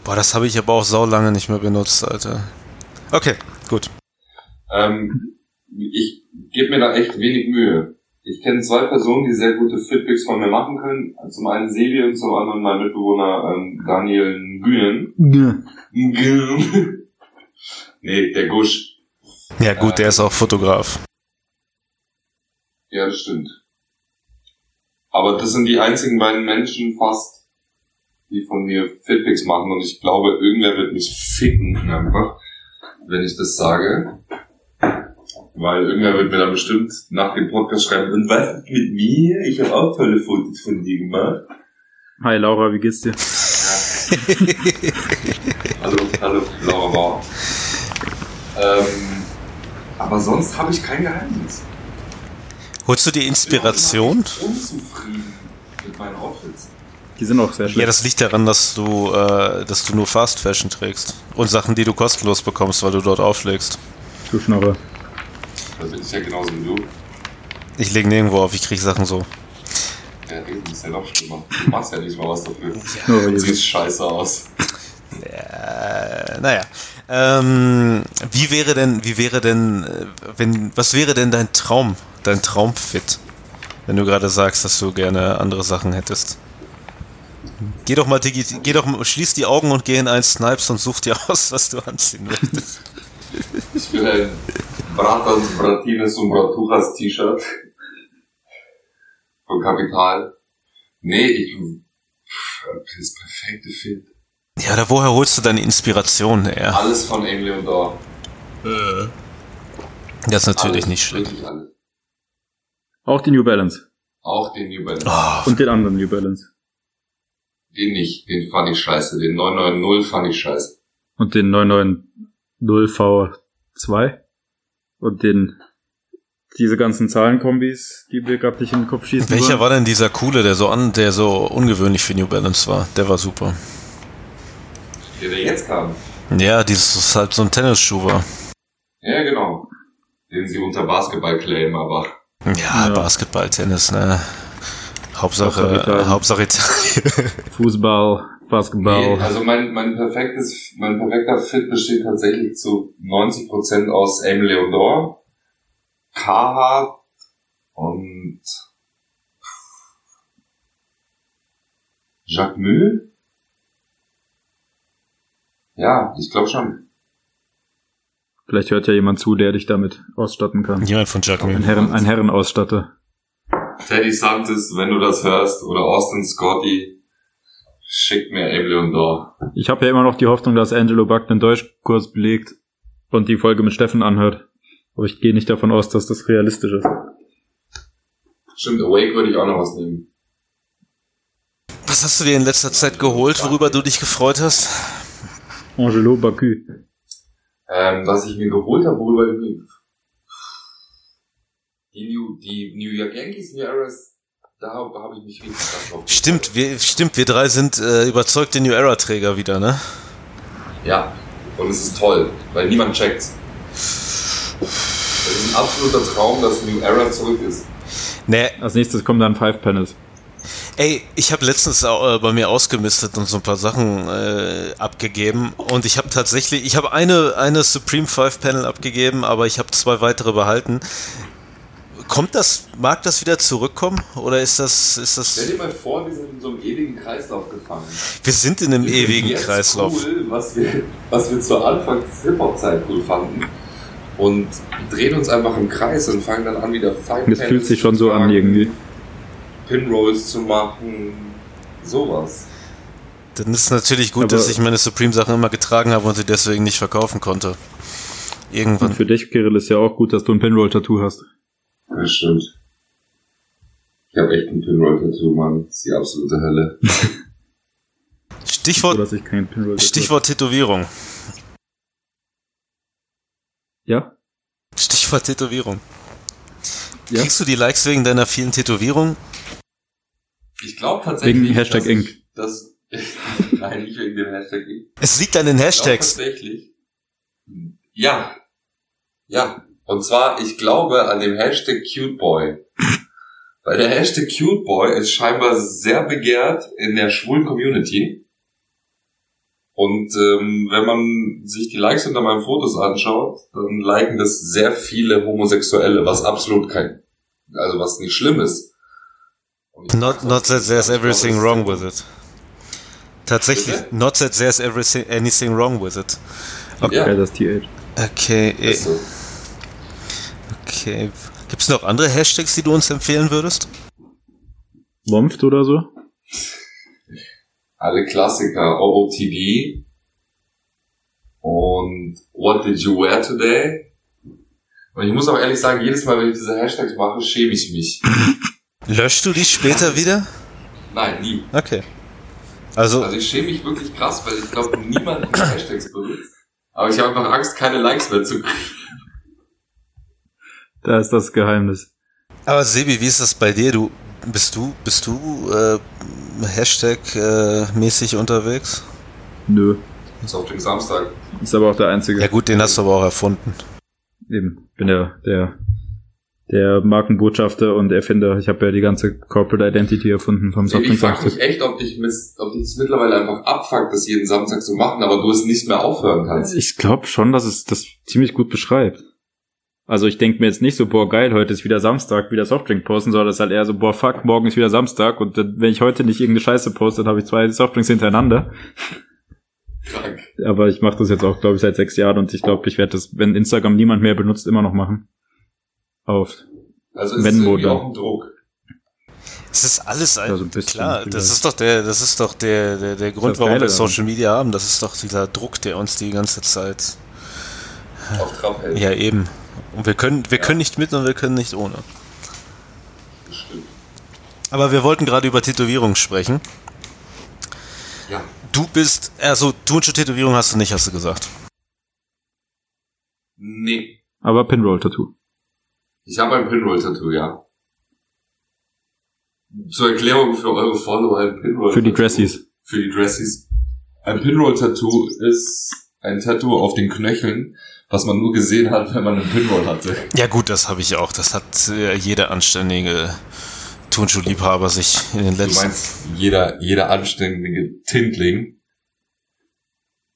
Boah, das habe ich aber auch sau lange nicht mehr benutzt, Alter. Okay, gut. Ähm, ich gebe mir da echt wenig Mühe. Ich kenne zwei Personen, die sehr gute Fitpics von mir machen können. Zum einen Sebi und zum anderen mein Mitbewohner ähm, Daniel Günen. [LAUGHS] nee, der Gusch. Ja gut, der ist auch Fotograf. Ja, das stimmt. Aber das sind die einzigen beiden Menschen fast, die von mir Fitpics machen und ich glaube, irgendwer wird mich ficken einfach, wenn ich das sage. Weil irgendwer wird mir dann bestimmt nach dem Podcast schreiben, und was ist mit mir? Ich habe auch tolle Fotos von dir gemacht. Hi Laura, wie geht's dir? hallo, hallo, Laura Bauer. Ähm, aber sonst habe ich kein Geheimnis. Holst du die Inspiration? Ich bin unzufrieden mit meinen Outfits. Die sind auch sehr schön. Ja, das liegt daran, dass du, äh, dass du nur Fast Fashion trägst. Und Sachen, die du kostenlos bekommst, weil du dort auflegst. Du Schnorre. Bin ich ja genauso wie du. Ich lege nirgendwo auf, ich krieg Sachen so. Ja, eben, ist ja noch schlimmer. Du machst ja nicht mal was dafür. Weil Du siehst scheiße aus. Äh, naja. Ähm, wie wäre denn, wie wäre denn, äh, wenn, was wäre denn dein Traum, dein Traumfit? Wenn du gerade sagst, dass du gerne andere Sachen hättest. Geh doch mal, digi geh doch, mal- schließ die Augen und geh in ein Snipes und such dir [LAUGHS] aus, was du anziehen möchtest. Ich will ein Bratans, Bratines und Bratuchas T-Shirt. Von Kapital. Nee, ich, das perfekte Fit. Ja, oder woher holst du deine Inspiration her? Alles von Emily und Dor. Das ist natürlich alles, nicht schlecht. Auch die New Balance. Auch den New Balance. Oh, Und den anderen New Balance. Den nicht, den fand ich scheiße. Den 990 fand ich scheiße. Und den 990V2. Und den, diese ganzen Zahlenkombis, die wir gerade nicht in den Kopf schießen welcher wollen. war denn dieser coole, der so an, der so ungewöhnlich für New Balance war? Der war super. Der, der jetzt kam. Ja, dieses ist halt so ein Tennisschuh war. Ja, genau. Den sie unter Basketball claimen, aber Ja, Ja. Basketball, Tennis, ne? Hauptsache, Hauptsache Italien. Hauptsache Italien. [LAUGHS] Fußball, Basketball. Nee, also mein, mein perfektes, mein perfekter Fit besteht tatsächlich zu 90% aus Aime Leondor, Carhartt und Jacques Mühl? Ja, ich glaube schon. Vielleicht hört ja jemand zu, der dich damit ausstatten kann. Jemand von Ein, Mühl. Herren, ein Herrenausstatter. Teddy Santis, wenn du das hörst, oder Austin Scotty, schickt mir Aime Leondor. Ich habe ja immer noch die Hoffnung, dass Angelo Buck den Deutschkurs belegt und die Folge mit Steffen anhört. Aber ich gehe nicht davon aus, dass das realistisch ist. Stimmt, Awake würde ich auch noch was nehmen. Was hast du dir in letzter Zeit geholt, worüber du dich gefreut hast? Angelo Bacu. Ähm, was ich mir geholt habe, worüber ich mich... Die New, die New York Yankees, New Eras, da habe hab ich mich richtig krass drauf Stimmt, wir, stimmt, wir drei sind äh, überzeugte New Era Träger wieder, ne? Ja, und es ist toll, weil niemand checkt's. Es ist ein absoluter Traum, dass New Era zurück ist. Ne, Als nächstes kommen dann Five Panels. ey, ich habe letztens auch, äh, bei mir ausgemistet und so ein paar Sachen äh, abgegeben und ich habe tatsächlich, ich habe eine, eine Supreme 5 Panel abgegeben, aber ich habe zwei weitere behalten. Kommt das, mag das wieder zurückkommen oder ist das, ist Stell das, dir mal vor, wir sind in so einem ewigen Kreislauf gefangen. wir sind in einem Wir ewigen jetzt Kreislauf. Cool, was wir, was wir zur Anfangs-Hip-Hop-Zeit cool fanden. Und drehen uns einfach im Kreis und fangen dann an, wieder Five Das fühlt sich schon so an irgendwie. Pinrolls zu machen, sowas. Dann ist es natürlich gut, Aber- dass ich meine Supreme-Sachen immer getragen habe und sie deswegen nicht verkaufen konnte. Und Irgendwann. für dich, Kirill, ist ja auch gut, dass du ein Pinroll-Tattoo hast. Das stimmt. Ich habe echt ein Pinroll-Tattoo, Mann. Das ist die absolute Hölle. So, [LAUGHS] Stichwort, dass ich kein Pinroll-Tattoo Stichwort Tätowierung. Ja? Stichwort Tätowierung. Ja? Kriegst du die Likes wegen deiner vielen Tätowierungen? Ich glaube tatsächlich. Wegen Hashtag dass Inc. ich- Das, [LAUGHS] nein, nicht wegen dem Hashtag Inc. Es liegt an den Ich glaub Hashtags. tatsächlich. Ja. Ja. Und zwar, ich glaube an dem Hashtag Cuteboy. Weil der Hashtag Cuteboy ist scheinbar sehr begehrt in der schwulen Community. Und ähm, wenn man sich die Likes unter meinen Fotos anschaut, dann liken das sehr viele Homosexuelle, was absolut kein, also was nicht schlimm ist. Not, not that there's everything wrong with it. Tatsächlich, Bitte? not that there's everything, anything wrong with it. Okay, Ja, das TH. Okay, eh. Okay. Gibt es noch andere Hashtags, die du uns empfehlen würdest? Womft oder so? alle Klassiker, OOTD und What Did You Wear Today? Und ich muss auch ehrlich sagen, jedes Mal, wenn ich diese Hashtags mache, schäme ich mich. [CLEARS THROAT] Löschst du die später wieder? Nein, nie. Okay. Also, Also ich schäme mich wirklich krass, weil ich glaube, niemand diese Hashtags benutzt. Aber ich habe einfach Angst, keine Likes mehr zu kriegen. Da ist das Geheimnis. aber Sebi, wie ist das bei dir? Du bist du bist du äh, Hashtag äh, mäßig unterwegs? Nö. Ist auf dem Samstag. Ist aber auch der einzige. Ja gut, den hast du aber auch erfunden. Eben. Bin ja der, der Markenbotschafter und Erfinder. Ich habe ja die ganze Corporate Identity erfunden vom Ich Software frage mich echt, ob dich, ob dich das mittlerweile einfach abfuckt, das jeden Samstag zu machen, aber du es nicht mehr aufhören kannst. Ich glaube schon, dass es das ziemlich gut beschreibt. Also ich denke mir jetzt nicht so, boah geil, heute ist wieder Samstag, wieder Softdrink posten, sondern es ist halt eher so, boah fuck, morgen ist wieder Samstag und dann, wenn ich heute nicht irgendeine Scheiße poste, dann habe ich zwei Softdrinks hintereinander. Krank. Aber ich mache das jetzt auch, glaube ich, seit sechs Jahren und ich glaube, ich werde das, wenn Instagram niemand mehr benutzt, immer noch machen. Auf. Also ist Wenn, es auch ein Druck. Es ist alles ein, Ja, so ein bisschen klar, vielleicht. das ist doch der, das ist doch der, der, der Grund, warum wir. Social Media haben. Das ist doch dieser Druck, der uns die ganze Zeit, Auf Trab hält. ja eben. Und wir können, wir können nicht mit und wir können nicht ohne. Das stimmt. Aber wir wollten gerade über Tätowierungen sprechen. Ja. Du bist, also Tunsche Tätowierung hast du nicht, hast du gesagt. Nee. Aber Pinroll-Tattoo. Ich habe ein Pinroll-Tattoo, ja. Zur Erklärung für eure Follower ein Pinroll. Für die Dressies. Für die Dressies. Ein Pinroll-Tattoo ist ein Tattoo auf den Knöcheln, was man nur gesehen hat, wenn man einen Pinroll hatte. Ja gut, das habe ich auch. Das hat äh, jeder anständige Turnschuhliebhaber sich in den Du letzten... meinst, jeder, jeder anständige Tintling,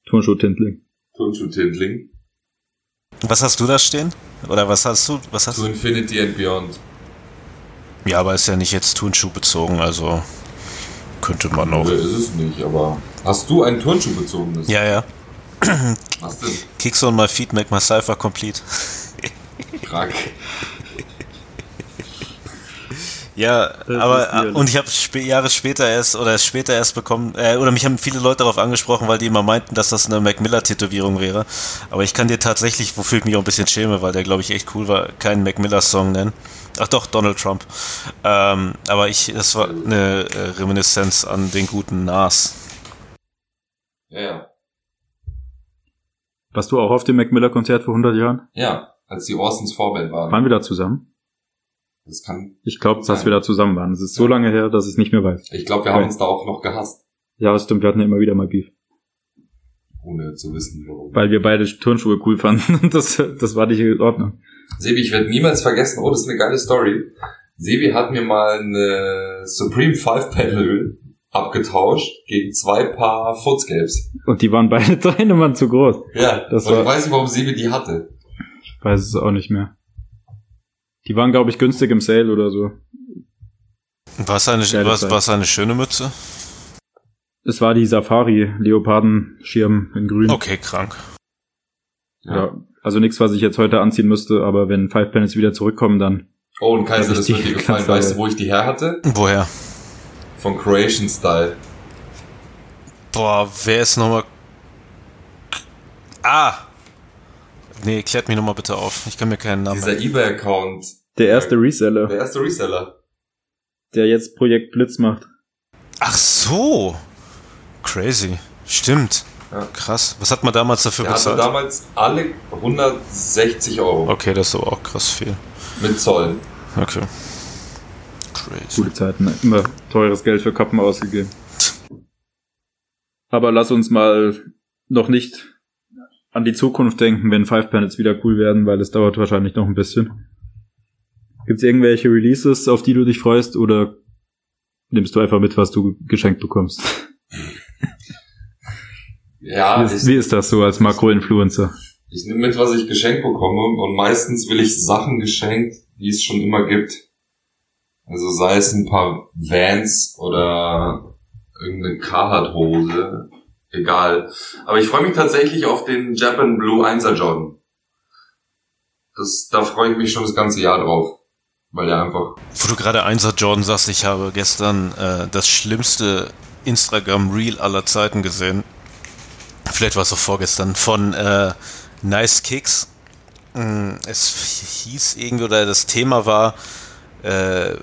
Turnschuh-Tintling. Turnschuh-Tintling, Was hast du da stehen? Oder was hast du? Was hast to du? Infinity and Beyond. Ja, aber ist ja nicht jetzt Turnschuh bezogen, also könnte man auch. Oder ist es nicht, aber hast du einen Turnschuh bezogenes? Ja, ja. Was denn? Kicks on my feet make my cipher complete. Krank. Ja, Das aber ehrlich. und ich habe sp Jahre später erst oder erst später erst bekommen äh, oder mich haben viele Leute darauf angesprochen, weil die immer meinten, dass das eine Mac Miller Tätowierung wäre. Aber ich kann dir tatsächlich, wofür ich mich auch ein bisschen schäme, weil der glaube ich echt cool war, keinen Mac Miller Song nennen. Ach doch, Donald Trump. Ähm, aber ich, das war eine äh, Reminiszenz an den guten Nas. Ja, ja. Warst du auch auf dem Mac Miller Konzert vor 100 Jahren? Ja, als die Orsons Vorband waren. Waren wir da zusammen? Das kann, Ich glaube, dass wir da zusammen waren. Es ist so lange her, dass ich nicht mehr weiß. ich glaube, wir haben uns da auch noch gehasst, Ja, das stimmt. Wir hatten ja immer wieder mal Beef. ohne zu wissen, warum. Weil wir beide Turnschuhe cool fanden. [LAUGHS] Das, das war nicht in Ordnung. Sebi, ich werde niemals vergessen, oh, das ist eine geile Story. Sebi hat mir mal eine Supreme Five Panel abgetauscht gegen zwei Paar Footscapes. Und die waren beide [LAUGHS] drei Nummern zu groß. Ja, Das war- ich weiß nicht, warum Sebi die hatte. Ich weiß es auch nicht mehr. Die waren, glaube ich, günstig im Sale oder so. War es eine, was, war's eine schöne Mütze? Es war die Safari Leopardenschirm in grün. Okay, krank. Ja. Also nichts, was ich jetzt heute anziehen müsste, aber wenn Five Planets wieder zurückkommen, dann Oh, und Kaiser, das Richtig wird dir gefallen. Weißt du, wo ich die her hatte? Woher? Von Croatian Style. Boah, wer ist nochmal. Ah! Nee, klärt mich nochmal bitte auf. Ich kann mir keinen Namen. Dieser eBay-Account. der erste Reseller, Der erste Reseller. der jetzt Projekt Blitz macht. Ach so! Crazy. Stimmt. Ja. Krass. Was hat man damals dafür Der hatte bezahlt? damals alle 160 Euro. Okay, das ist aber auch krass viel. Mit Zoll. Okay. Crazy. Gute Zeiten, immer teures Geld für Kappen ausgegeben. Aber lass uns mal noch nicht an die Zukunft denken, wenn Five Planets wieder cool werden, weil es dauert wahrscheinlich noch ein bisschen. Gibt's irgendwelche Releases, auf die du dich freust, oder nimmst du einfach mit, was du geschenkt bekommst? [LAUGHS] Ja, wie, ich, ist, wie ist das so als Makro-Influencer? ich nehme mit, was ich geschenkt bekomme. Und meistens will ich Sachen geschenkt, die es schon immer gibt. Also sei es ein paar Vans oder irgendeine Carhartt-Hose. Egal. Aber ich freue mich tatsächlich auf den Japan Blue 1er Jordan. Das, da freue ich mich schon das ganze Jahr drauf. Weil der einfach Wo du gerade Einser Jordan sagst, ich habe gestern äh, das schlimmste Instagram-Reel aller Zeiten gesehen. Vielleicht war es auch vorgestern. Von äh, Nice Kicks. Mm, es hieß irgendwie, oder das Thema war äh,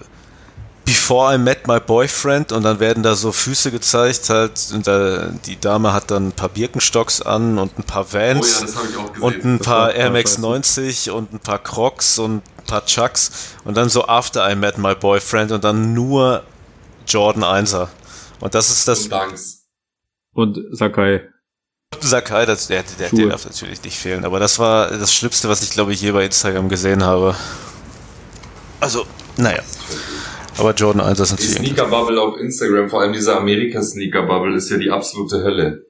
Before I Met My Boyfriend und dann werden da so Füße gezeigt, halt, und da, die Dame hat dann ein paar Birkenstocks an und ein paar Vans Oh ja, und ein Das paar Air Max scheiße. 90 und ein paar Crocs und ein paar Chucks und dann so After I Met My Boyfriend und dann nur Jordan 1er. Und das ist das Und. Und Sakai. Sakai, das, der, der, der darf natürlich nicht fehlen, aber das war das Schlimmste, was ich glaube ich je bei Instagram gesehen habe. Also, naja. Aber Jordan 1 ist Die natürlich. Sneaker-Bubble auf Instagram, vor allem diese Amerika-Sneaker-Bubble, ist ja die absolute Hölle.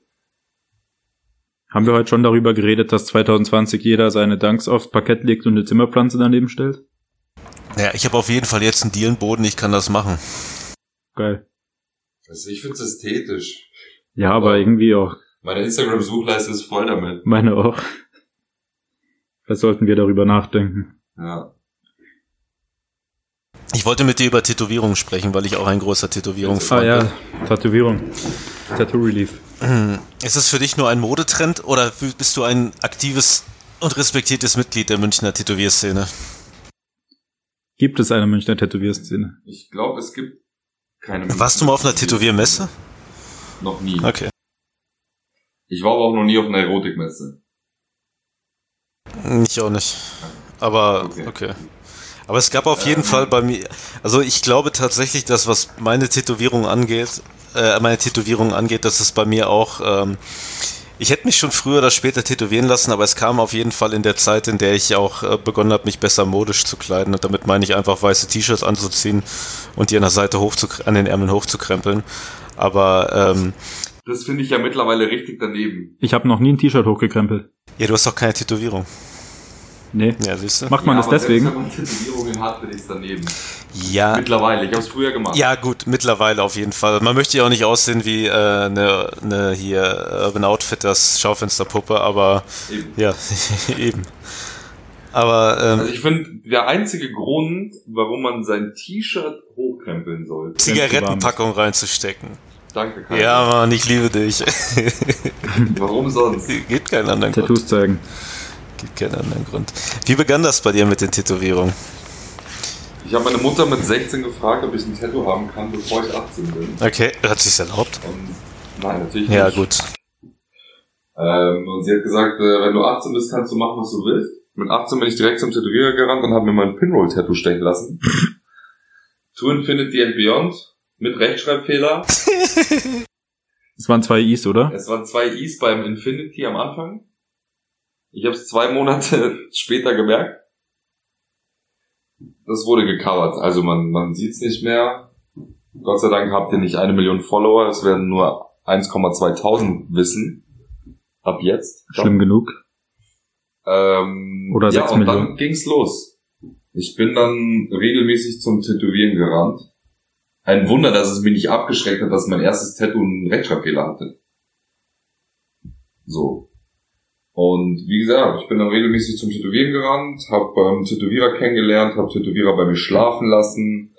Haben wir heute schon darüber geredet, dass 2020 jeder seine Dunks aufs Parkett legt und eine Zimmerpflanze daneben stellt? Ja, ich habe auf jeden Fall jetzt einen Dielenboden, ich kann das machen. Geil. Also ich finde es ästhetisch. Ja, aber irgendwie auch. Meine Instagram-Suchleiste ist voll damit. Meine auch. Was sollten wir darüber nachdenken? Ja. Ich wollte mit dir über Tätowierungen sprechen, weil ich auch ein großer Ah Tätowierungsfan ja, Tätowierung. Tattoo Relief. bin. Ist es für dich nur ein Modetrend oder bist du ein aktives und respektiertes Mitglied der Münchner Tätowierszene? Gibt es eine Münchner Tätowierszene? Ich glaube, es gibt keine... Warst du mal auf einer Tätowiermesse? Noch nie. Okay. Ich war aber auch noch nie auf einer Erotikmesse. Ich auch nicht. Aber Okay. okay. Aber es gab auf jeden Ähm. Fall bei mir, also ich glaube tatsächlich, dass was meine Tätowierung angeht, äh, meine Tätowierung angeht, dass es bei mir auch, ähm, ich hätte mich schon früher oder später tätowieren lassen, aber es kam auf jeden Fall in der Zeit, in der ich auch äh, begonnen habe, mich besser modisch zu kleiden. Und damit meine ich einfach weiße T-Shirts anzuziehen und die an der Seite hoch an den Ärmeln hochzukrempeln. Aber ähm, Das finde ich ja mittlerweile richtig daneben. Ich habe noch nie ein T-Shirt hochgekrempelt. ja, du hast doch keine Tätowierung. Nee. Ja, siehst du? Macht man ja, das aber deswegen? Selbst wenn man Tätowierungen hat, finde ich daneben. Ja, Mittlerweile. Ich habe es früher gemacht. Ja, gut, mittlerweile auf jeden Fall. Man möchte ja auch nicht aussehen wie äh, eine, eine hier Urban Outfitters Schaufensterpuppe, aber Eben. ja, [LAUGHS] eben. Aber ähm, Also ich finde, der einzige Grund, warum man sein T-Shirt hochkrempeln soll. Zigarettenpackung reinzustecken. Danke, Kai. Ja, Mann, ich liebe dich. [LAUGHS] Warum sonst? Gibt keinen anderen Grund. Tattoos zeigen. Gibt keinen anderen Grund. Wie begann das bei dir mit den Tätowierungen? Ich habe meine Mutter mit 16 gefragt, ob ich ein Tattoo haben kann, bevor ich 18 bin. Okay, hat sich's erlaubt? Und nein, natürlich Ja, nicht. gut. Ähm, und sie hat gesagt, äh, wenn du 18 bist, kannst du machen, was du willst. Mit 18 bin ich direkt zum Tätowierer gerannt und habe mir mein Pinroll-Tattoo stechen lassen. to Infinity and Beyond mit Rechtschreibfehler. [LAUGHS] Es waren zwei Is, oder? Es waren zwei Is beim Infinity am Anfang. Ich habe es zwei Monate [LAUGHS] später gemerkt. Das wurde gecovert, also man, man sieht es nicht mehr. Gott sei Dank habt ihr nicht eine Million Follower, es werden nur 1,2000 wissen. Ab jetzt. Schlimm genug. Ähm, Oder ja, sechs und Millionen. dann ging's los. Ich bin dann regelmäßig zum Tätowieren gerannt. Ein Wunder, dass es mich nicht abgeschreckt hat, dass mein erstes Tattoo einen Rechtschreibfehler hatte. So. Und wie gesagt, ich bin dann regelmäßig zum Tätowieren gerannt, habe ähm, Tätowierer kennengelernt, habe Tätowierer bei mir schlafen lassen.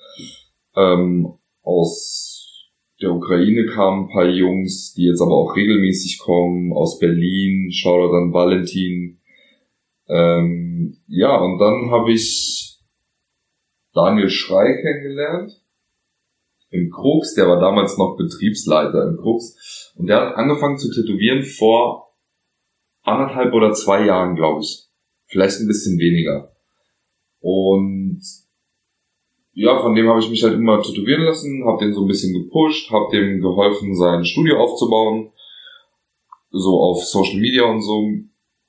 Ähm, aus der Ukraine kamen ein paar Jungs, die jetzt aber auch regelmäßig kommen, aus Berlin, Shoutout an Valentin. Ähm, ja, und dann habe ich Daniel Schrei kennengelernt. Im Krux, der war damals noch Betriebsleiter im Krux. Und der hat angefangen zu tätowieren vor anderthalb oder zwei Jahren, glaube ich. Vielleicht ein bisschen weniger. Und ja, von dem habe ich mich halt immer tätowieren lassen, habe den so ein bisschen gepusht, habe dem geholfen, sein Studio aufzubauen, so auf Social Media und so.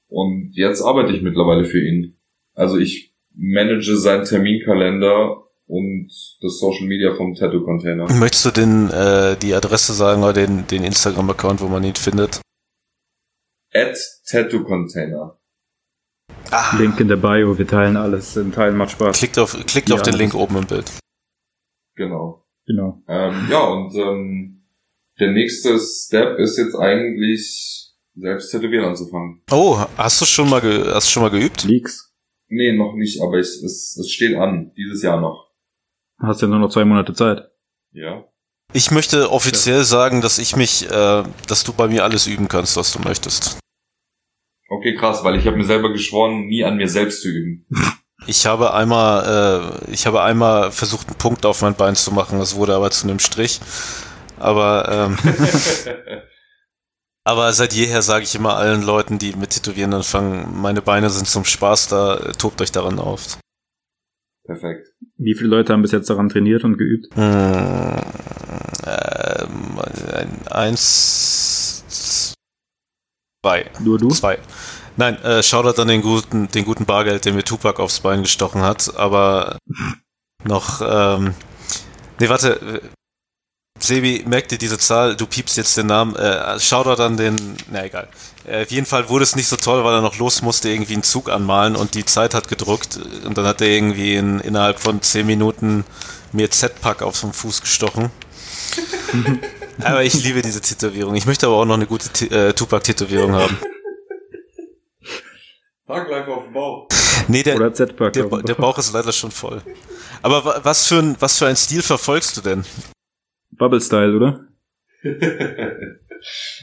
Und jetzt arbeite ich mittlerweile für ihn. Also ich manage seinen Terminkalender und das Social Media vom Tattoo Container. Möchtest du den, äh, die Adresse sagen oder den, den Instagram-Account, wo man ihn findet? At Tattoo Container. Ah, Link in der Bio, wir teilen alles. In Teilen macht Spaß. klickt auf, klickt Ja, auf den Link oben im Bild. Genau. Genau. Ähm, ja, und ähm, der nächste Step ist jetzt eigentlich selbst tätowieren anzufangen. Oh, hast du schon mal, ge hast du schon mal geübt? Leaks. Nee, noch nicht, aber ich, es, es steht an, dieses Jahr noch. Hast ja nur noch zwei Monate Zeit. Ja. Ich möchte offiziell sagen, dass ich mich, äh, dass du bei mir alles üben kannst, was du möchtest. Okay, krass, weil ich habe mir selber geschworen, nie an mir selbst zu üben. Ich habe einmal, äh, ich habe einmal versucht, einen Punkt auf mein Bein zu machen. Das wurde aber zu einem Strich. Aber, ähm, [LAUGHS] aber seit jeher sage ich immer allen Leuten, die mit Tätowieren anfangen, meine Beine sind zum Spaß da, tobt euch daran auf. Perfekt. Wie viele Leute haben bis jetzt daran trainiert und geübt? Hm, ähm, eins, zwei. Nur du? Zwei. Nein, äh, Shoutout an den guten, den guten Bargeld, der mir Tupac aufs Bein gestochen hat, aber noch, ähm, nee, warte, Sebi, merk dir diese Zahl, du piepst jetzt den Namen, äh, Shoutout an den, na egal. Äh, auf jeden Fall wurde es nicht so toll, weil er noch los musste, irgendwie einen Zug anmalen und die Zeit hat gedruckt und dann hat er irgendwie in, innerhalb von 10 Minuten mir Z-Pack auf den Fuß gestochen. [LAUGHS] aber ich liebe diese Tätowierung. Ich möchte aber auch noch eine gute äh, Tupac-Tätowierung haben. Tag live auf dem Bauch. Nee, der, Oder Z-Pack. der, der Bauch ist leider schon voll. Aber wa- was für ein, was für ein Stil verfolgst du denn? Bubble Style, oder? [LAUGHS]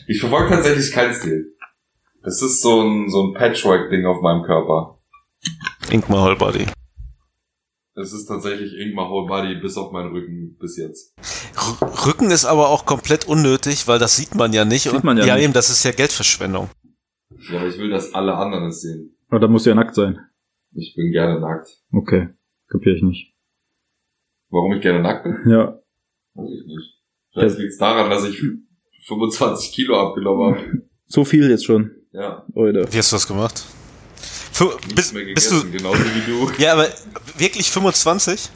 ich verfolge tatsächlich keinen Stil. Das ist so ein, so ein Patchwork-Ding auf meinem Körper. Ingmar Holbody. Es ist tatsächlich Ingmar Whole Body bis auf meinen Rücken bis jetzt. R Rücken ist aber auch komplett unnötig, weil das sieht man ja nicht. Sieht man ja nicht. eben, das ist ja Geldverschwendung. Ja, aber ich will, dass alle anderen es sehen. Aber da muss ja nackt sein. Ich bin gerne nackt. Okay. Kapier ich nicht. Warum ich gerne nackt bin? Ja. Weiß ich nicht. Vielleicht liegt es daran, dass ich 25 Kilo abgenommen habe. So viel jetzt schon. Ja, Oida. Wie hast du das gemacht? Fü nichts bist, mehr bist gegessen, du, genauso wie du. [LAUGHS] ja, aber wirklich 25?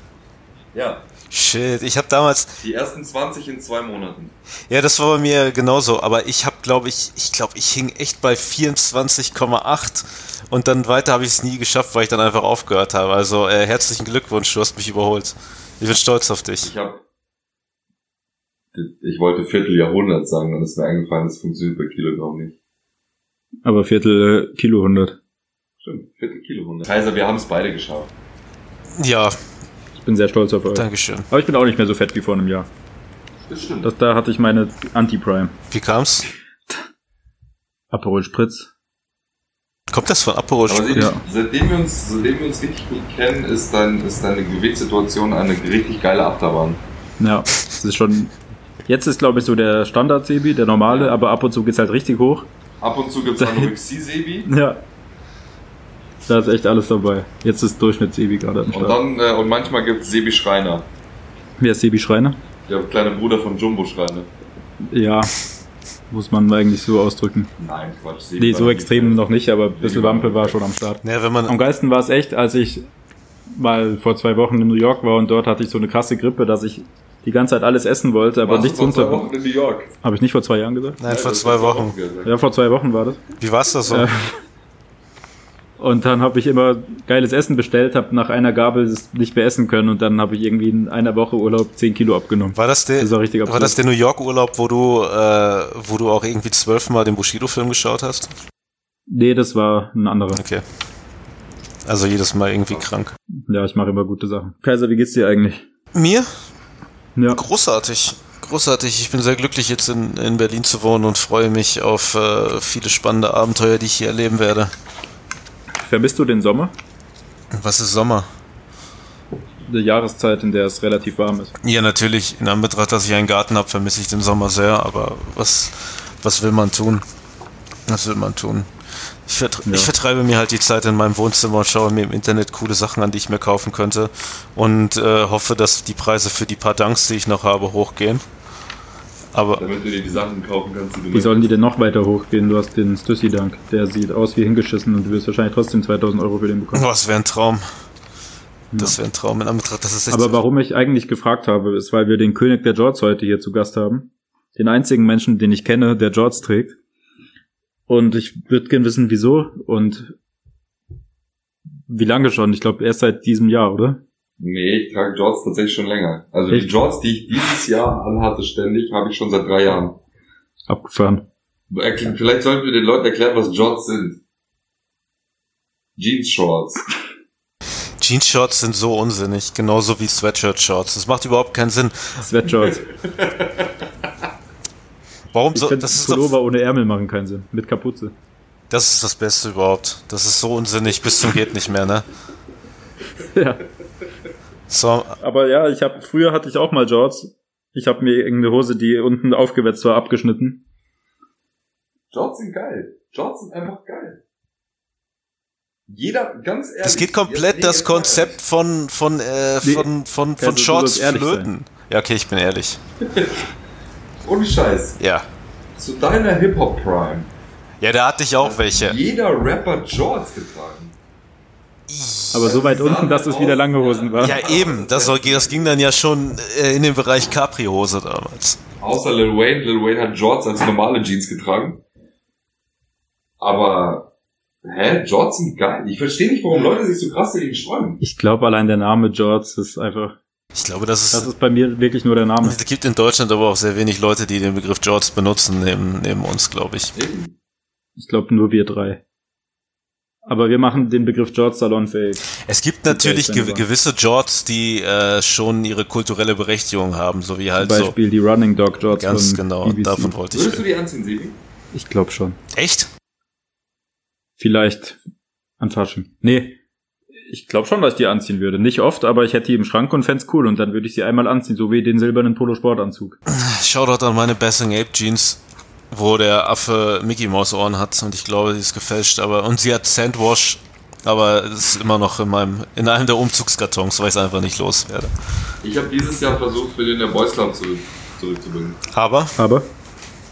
Ja, Shit, ich habe damals, die ersten 20 in zwei Monaten. ja, das war bei mir genauso, aber ich habe, glaube ich, ich glaube, ich hing echt bei 24,8 und dann weiter habe ich es nie geschafft, weil ich dann einfach aufgehört habe. Also äh, herzlichen Glückwunsch, du hast mich überholt. Ich bin stolz auf dich. Ich habe ich wollte Vierteljahrhundert sagen, dann ist mir eingefallen, das funktioniert bei Kilogramm nicht. Aber Viertel äh, Kilo 100. Stimmt, Viertelkilohundert. Kaiser, wir haben es beide geschafft. Ja, Ich bin sehr stolz auf euch. Dankeschön. Aber ich bin auch nicht mehr so fett wie vor einem Jahr. Das stimmt. Das, da hatte ich meine Anti-Prime. Wie kam's? Aperol Spritz. Kommt das von Aperol Spritz? seitdem, Ja. seitdem, wir uns, seitdem wir uns richtig gut kennen, ist, dein, ist deine Gewichtssituation eine richtig geile Achterbahn. Ja, das ist schon. Jetzt ist, glaube ich, so der Standard-Sebi, der normale, aber ab und zu geht's halt richtig hoch. Ab und zu gibt's Anorexie-Sebi. [LAUGHS] Ja. Da ist echt alles dabei. Jetzt ist Durchschnitts-Sebi gerade am Und Start. dann, äh, und manchmal gibt's Sebi Schreiner. Wer ist Sebi Schreiner? Der kleine Bruder von Jumbo Schreiner. Ja, muss man eigentlich so ausdrücken. Nein, Quatsch. Sebi Nee, so nicht extrem fest. noch nicht, aber ein bisschen Wampe war schon am Start. Naja, wenn man, Am geilsten war es echt, als ich mal vor zwei Wochen in New York war und dort hatte ich so eine krasse Grippe, dass ich die ganze Zeit alles essen wollte, aber Warst du nichts vor zwei. Wochen in New York. Habe ich nicht vor zwei Jahren gesagt? nein, vor zwei Wochen. Ja, vor zwei Wochen war das. Wie war's das so? Äh, Und dann habe ich immer geiles Essen bestellt, habe nach einer Gabel es nicht mehr essen können und dann habe ich irgendwie in einer Woche Urlaub 10 Kilo abgenommen. War das der, Das ist auch richtig war absurd. das der New York Urlaub, wo du, äh, wo du auch irgendwie zwölfmal den Bushido-Film geschaut hast? Nee, das war ein anderer. Okay. Also jedes Mal irgendwie krank. Ja, ich mache immer gute Sachen. Kaiser, wie geht's dir eigentlich? Mir? Ja. Großartig. Großartig. Ich bin sehr glücklich, jetzt in, in Berlin zu wohnen und freue mich auf äh, viele spannende Abenteuer, die ich hier erleben werde. Vermisst du den Sommer? Was ist Sommer? Die Jahreszeit, in der es relativ warm ist. Ja, natürlich. In Anbetracht, dass ich einen Garten habe, vermisse ich den Sommer sehr. Aber was, was will man tun? Was will man tun? Ich, vertre Ja. ich vertreibe mir halt die Zeit in meinem Wohnzimmer und schaue mir im Internet coole Sachen an, die ich mir kaufen könnte. Und äh, hoffe, dass die Preise für die paar Danks, die ich noch habe, hochgehen. Aber Damit du dir die Sachen kaufen kannst, die du Wie sollen die denn noch weiter hochgehen? Du hast den Stussy-Dank. Der sieht aus wie hingeschissen und du wirst wahrscheinlich trotzdem 2000 Euro für den bekommen. oh, das wäre ein Traum. Das wäre ein Traum in Anbetracht, das ist echt Aber warum ich eigentlich gefragt habe, ist, weil wir den König der Jorts heute hier zu Gast haben. Den einzigen Menschen, den ich kenne, der Jorts trägt. Und ich würde gern wissen, wieso und wie lange schon. Ich glaube, erst seit diesem Jahr, oder? Nee, ich trage Jorts tatsächlich schon länger. Also Echt? die Jorts, die ich dieses Jahr anhatte ständig, habe ich schon seit drei Jahren. Abgefahren. Erkl- Vielleicht sollten wir den Leuten erklären, was Jorts sind. Jeans-Shorts. Jeans-Shorts sind so unsinnig, genauso wie Sweatshirt-Shorts. Das macht überhaupt keinen Sinn. Sweatshorts. [LAUGHS] Warum Ich so? Das ist doch, Pullover ohne Ärmel machen keinen Sinn. Mit Kapuze. Das ist das Beste überhaupt. Das ist so unsinnig bis zum geht nicht mehr, ne? [LAUGHS] ja. So, Aber ja, ich habe früher hatte ich auch mal Jorts. Ich habe mir irgendeine Hose, die unten aufgewetzt war, abgeschnitten. Jorts sind geil. Jorts sind einfach geil. Jeder, ganz ehrlich. es geht komplett jetzt- das Konzept von von äh, Nee. von von von du Shorts flöten. Ja, okay, ich bin ehrlich. [LAUGHS] Ohne Scheiß. Ja. Zu deiner Hip-Hop-Prime. Ja, da hatte ich auch welche. Jeder Rapper Jorts getragen. Aber so weit unten, dass es wieder lange Hosen war. Ja, eben. Das, das ging dann ja schon äh, in den Bereich Capri-Hose damals. Außer Lil Wayne. Lil Wayne hat Jorts als normale Jeans getragen. Aber, hä? Jorts sind geil. Ich verstehe nicht, warum Leute sich so krass dagegen sträuben. Ich glaube, allein der Name Jorts ist einfach. Ich glaube, das ist. Das ist bei mir wirklich nur der Name. es gibt in Deutschland aber auch sehr wenig Leute, die den Begriff Jorts benutzen, neben, neben uns, glaube ich. Ich glaube nur wir drei. Aber wir machen den Begriff Jorts salonfähig. Es gibt natürlich gew gewisse Jorts, die äh, schon ihre kulturelle Berechtigung haben, so wie Zum halt Beispiel die Running Dog so. Jorts Ganz von genau, BBC. davon wollte Würdest du ich. die anziehen, Sebi? Ich glaube schon. Echt? Vielleicht an Fasching. Nee. Ich glaube schon, dass ich die anziehen würde. Nicht oft, aber ich hätte die im Schrank und fänd's cool. Und dann würde ich sie einmal anziehen, so wie den silbernen Polo-Sportanzug. Shoutout an meine Bassing Ape Jeans, wo der Affe Mickey Mouse Ohren hat und ich glaube, die ist gefälscht, aber und sie hat Sandwash, aber es ist immer noch in meinem in einem der Umzugskartons, weil ich es einfach nicht loswerde. Ich habe dieses Jahr versucht, für den der Boys Club zurück, zurückzubringen. Aber Aber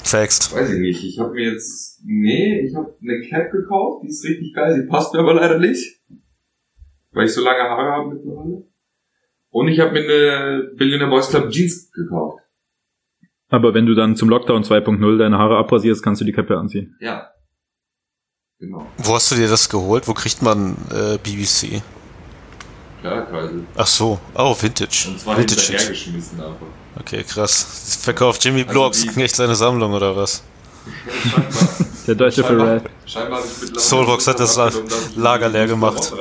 Faxt. Weiß ich nicht. Ich habe mir jetzt, nee, ich habe eine Cap gekauft. Die ist richtig geil. Sie passt mir aber leider nicht. Weil ich so lange Haare habe mittlerweile. Und ich habe mir eine Billionaire Boys Club Jeans gekauft. Aber wenn du dann zum Lockdown 2.0 deine Haare abrasierst, kannst du die Kappe anziehen. Ja. Genau. Wo hast du dir das geholt? Wo kriegt man äh, BBC? Ja, Kreisel. Ach so, oh Vintage. Und zwar Vintage. hinterhergeschmissen einfach. Okay, krass. Verkauft Jimmy Also Blocks die- echt seine Sammlung oder was? Scheinbar, Der deutsche scheinbar, Pharrell. scheinbar habe ich mittlerweile Soulbox hat das Lager leer gemacht.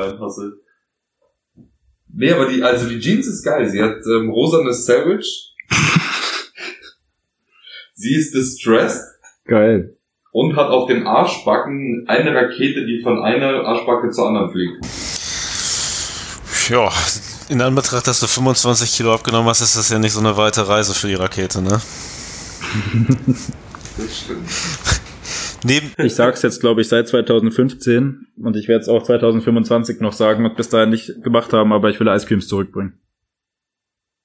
Nee, aber die, also die Jeans ist geil. Sie hat ähm, rosanes Savage. Sie ist distressed Geil. und hat auf den Arschbacken eine Rakete, die von einer Arschbacke zur anderen fliegt. Ja, in Anbetracht, dass du 25 Kilo abgenommen hast, ist das ja nicht so eine weite Reise für die Rakete, ne? Das stimmt. [LAUGHS] Neben, [LAUGHS] Ich sag's jetzt, glaube ich, seit 2015 und ich werde es auch 2025 noch sagen und bis dahin nicht gemacht haben, aber ich will Ice Creams zurückbringen.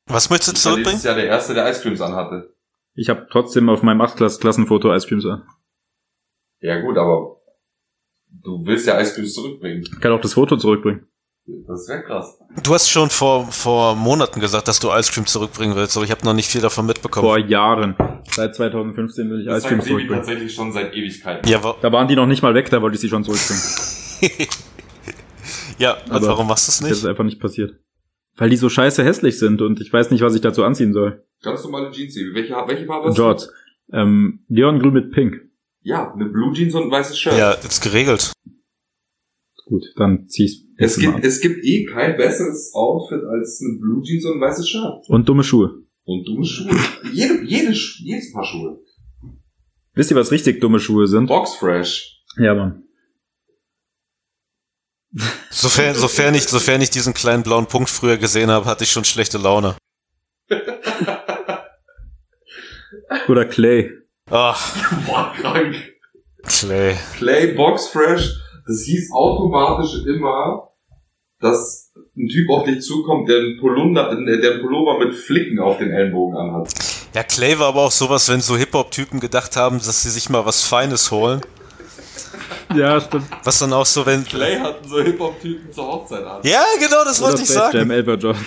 was möchtest du Ich war zurückbringen? Jahr der Erste, der Ice Creams anhatte. Ich habe trotzdem auf meinem 8-Klassen-Foto Ice Creams an. Ja gut, aber du willst ja Ice Creams zurückbringen. Ich kann auch das Foto zurückbringen. Das wäre krass. Du hast schon vor, vor Monaten gesagt, dass du Ice Cream zurückbringen willst, aber ich habe noch nicht viel davon mitbekommen. Vor Jahren. Seit 2015 will ich Das Ice Sebi zurückbringen. tatsächlich schon seit Ewigkeiten. Ja, wa Da waren die noch nicht mal weg, da wollte ich sie schon zurückbringen. [LAUGHS] ja und Aber warum machst du es Das ist nicht? einfach nicht passiert. Weil die so scheiße hässlich sind und ich weiß nicht, was ich dazu anziehen soll. Ganz normale Jeans. Welche, welche Farbe hast du? George. Ähm, Neongrün mit Pink. Ja, eine Blue Jeans und ein weißes Shirt. Ja, ist geregelt. Gut, dann zieh's. Es gibt, es gibt eh kein besseres Outfit als eine Blue Jeans und ein weißes Shirt. Und dumme Schuhe. Und dumme Schuhe. Jede, jede, jedes Paar Schuhe. Wisst ihr, was richtig dumme Schuhe sind? Box Fresh. Ja, Mann. Sofern, sofern, ich, sofern ich diesen kleinen blauen Punkt früher gesehen habe, hatte ich schon schlechte Laune. [LAUGHS] Oder Clay. Ach, [LAUGHS] Boah, krank. Clay. Clay Box Fresh. Das hieß automatisch immer, dass ein Typ auf dich zukommt, der einen Polunder, der einen Pullover mit Flicken auf den Ellenbogen anhat. Ja, Clay war aber auch sowas, wenn so Hip-Hop-Typen gedacht haben, dass sie sich mal was Feines holen. Ja, stimmt. Was dann auch so, wenn. Clay hatten so Hip-Hop-Typen zur Hochzeit an. Ja, genau, das wollte ich Space Jam sagen. Elber Jones.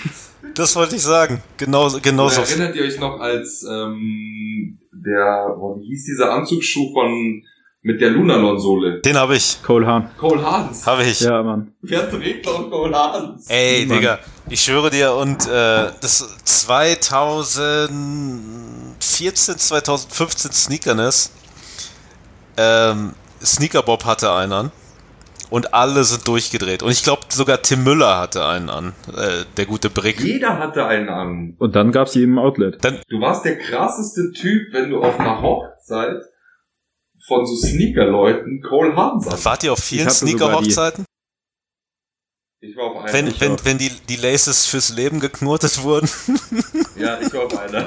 Das wollte ich sagen. Genau, genau Oder so. erinnert ihr euch noch als ähm, der, oh, wie hieß dieser Anzugsschuh von mit der Lunalon-Sohle? Den habe ich. Cole Haan. Cole Hans. Habe ich. Ja, Mann. Wer trägt noch Cole Hans? Ey, Mann. Digga, ich schwöre dir, und äh, das 2014, 2015 Sneakerness, ähm, Sneaker Bob hatte einen an und alle sind durchgedreht. Und ich glaube, sogar Tim Müller hatte einen an, äh, der gute Brick. Jeder hatte einen an. Und dann gab's sie im Outlet. Du warst der krasseste Typ, wenn du auf einer Hochzeit von so Sneaker-Leuten Cole Haan sammelt. Wart ihr auf vielen Sneaker-Hochzeiten? Ich war auf einer. Wenn, wenn, war- wenn die, die Laces fürs Leben geknotet wurden. [LAUGHS] ja, ich war auf einer.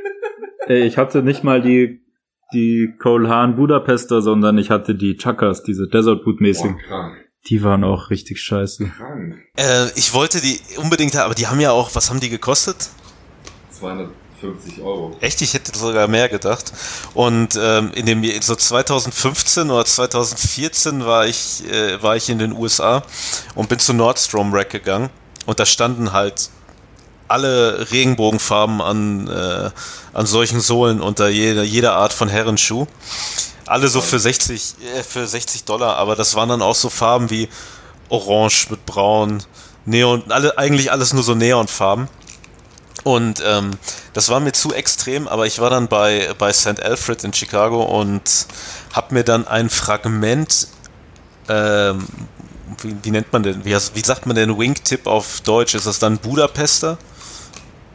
[LAUGHS] Ey, ich hatte nicht mal die, die Cole Haan Budapester, sondern ich hatte die Chakas, diese Desert Boot Boah, mäßigen. krank. Die waren auch richtig scheiße. Krank. Äh, ich wollte die unbedingt haben, aber die haben ja auch, was haben die gekostet? 250 Euro. Echt, ich hätte sogar mehr gedacht. Und ähm, in dem so 2015 oder 2014 war ich äh, war ich in den USA und bin zu Nordstrom Rack gegangen und da standen halt alle Regenbogenfarben an äh, an solchen Sohlen unter jeder jeder Art von Herrenschuh. Alle so für 60 äh, für 60 Dollar, aber das waren dann auch so Farben wie Orange mit Braun, Neon, alle eigentlich alles nur so Neonfarben. Und ähm, das war mir zu extrem, aber ich war dann bei, bei St. Alfred in Chicago und habe mir dann ein Fragment, ähm, wie, wie nennt man denn, wie, wie sagt man denn Wingtip auf Deutsch? Ist das dann Budapester?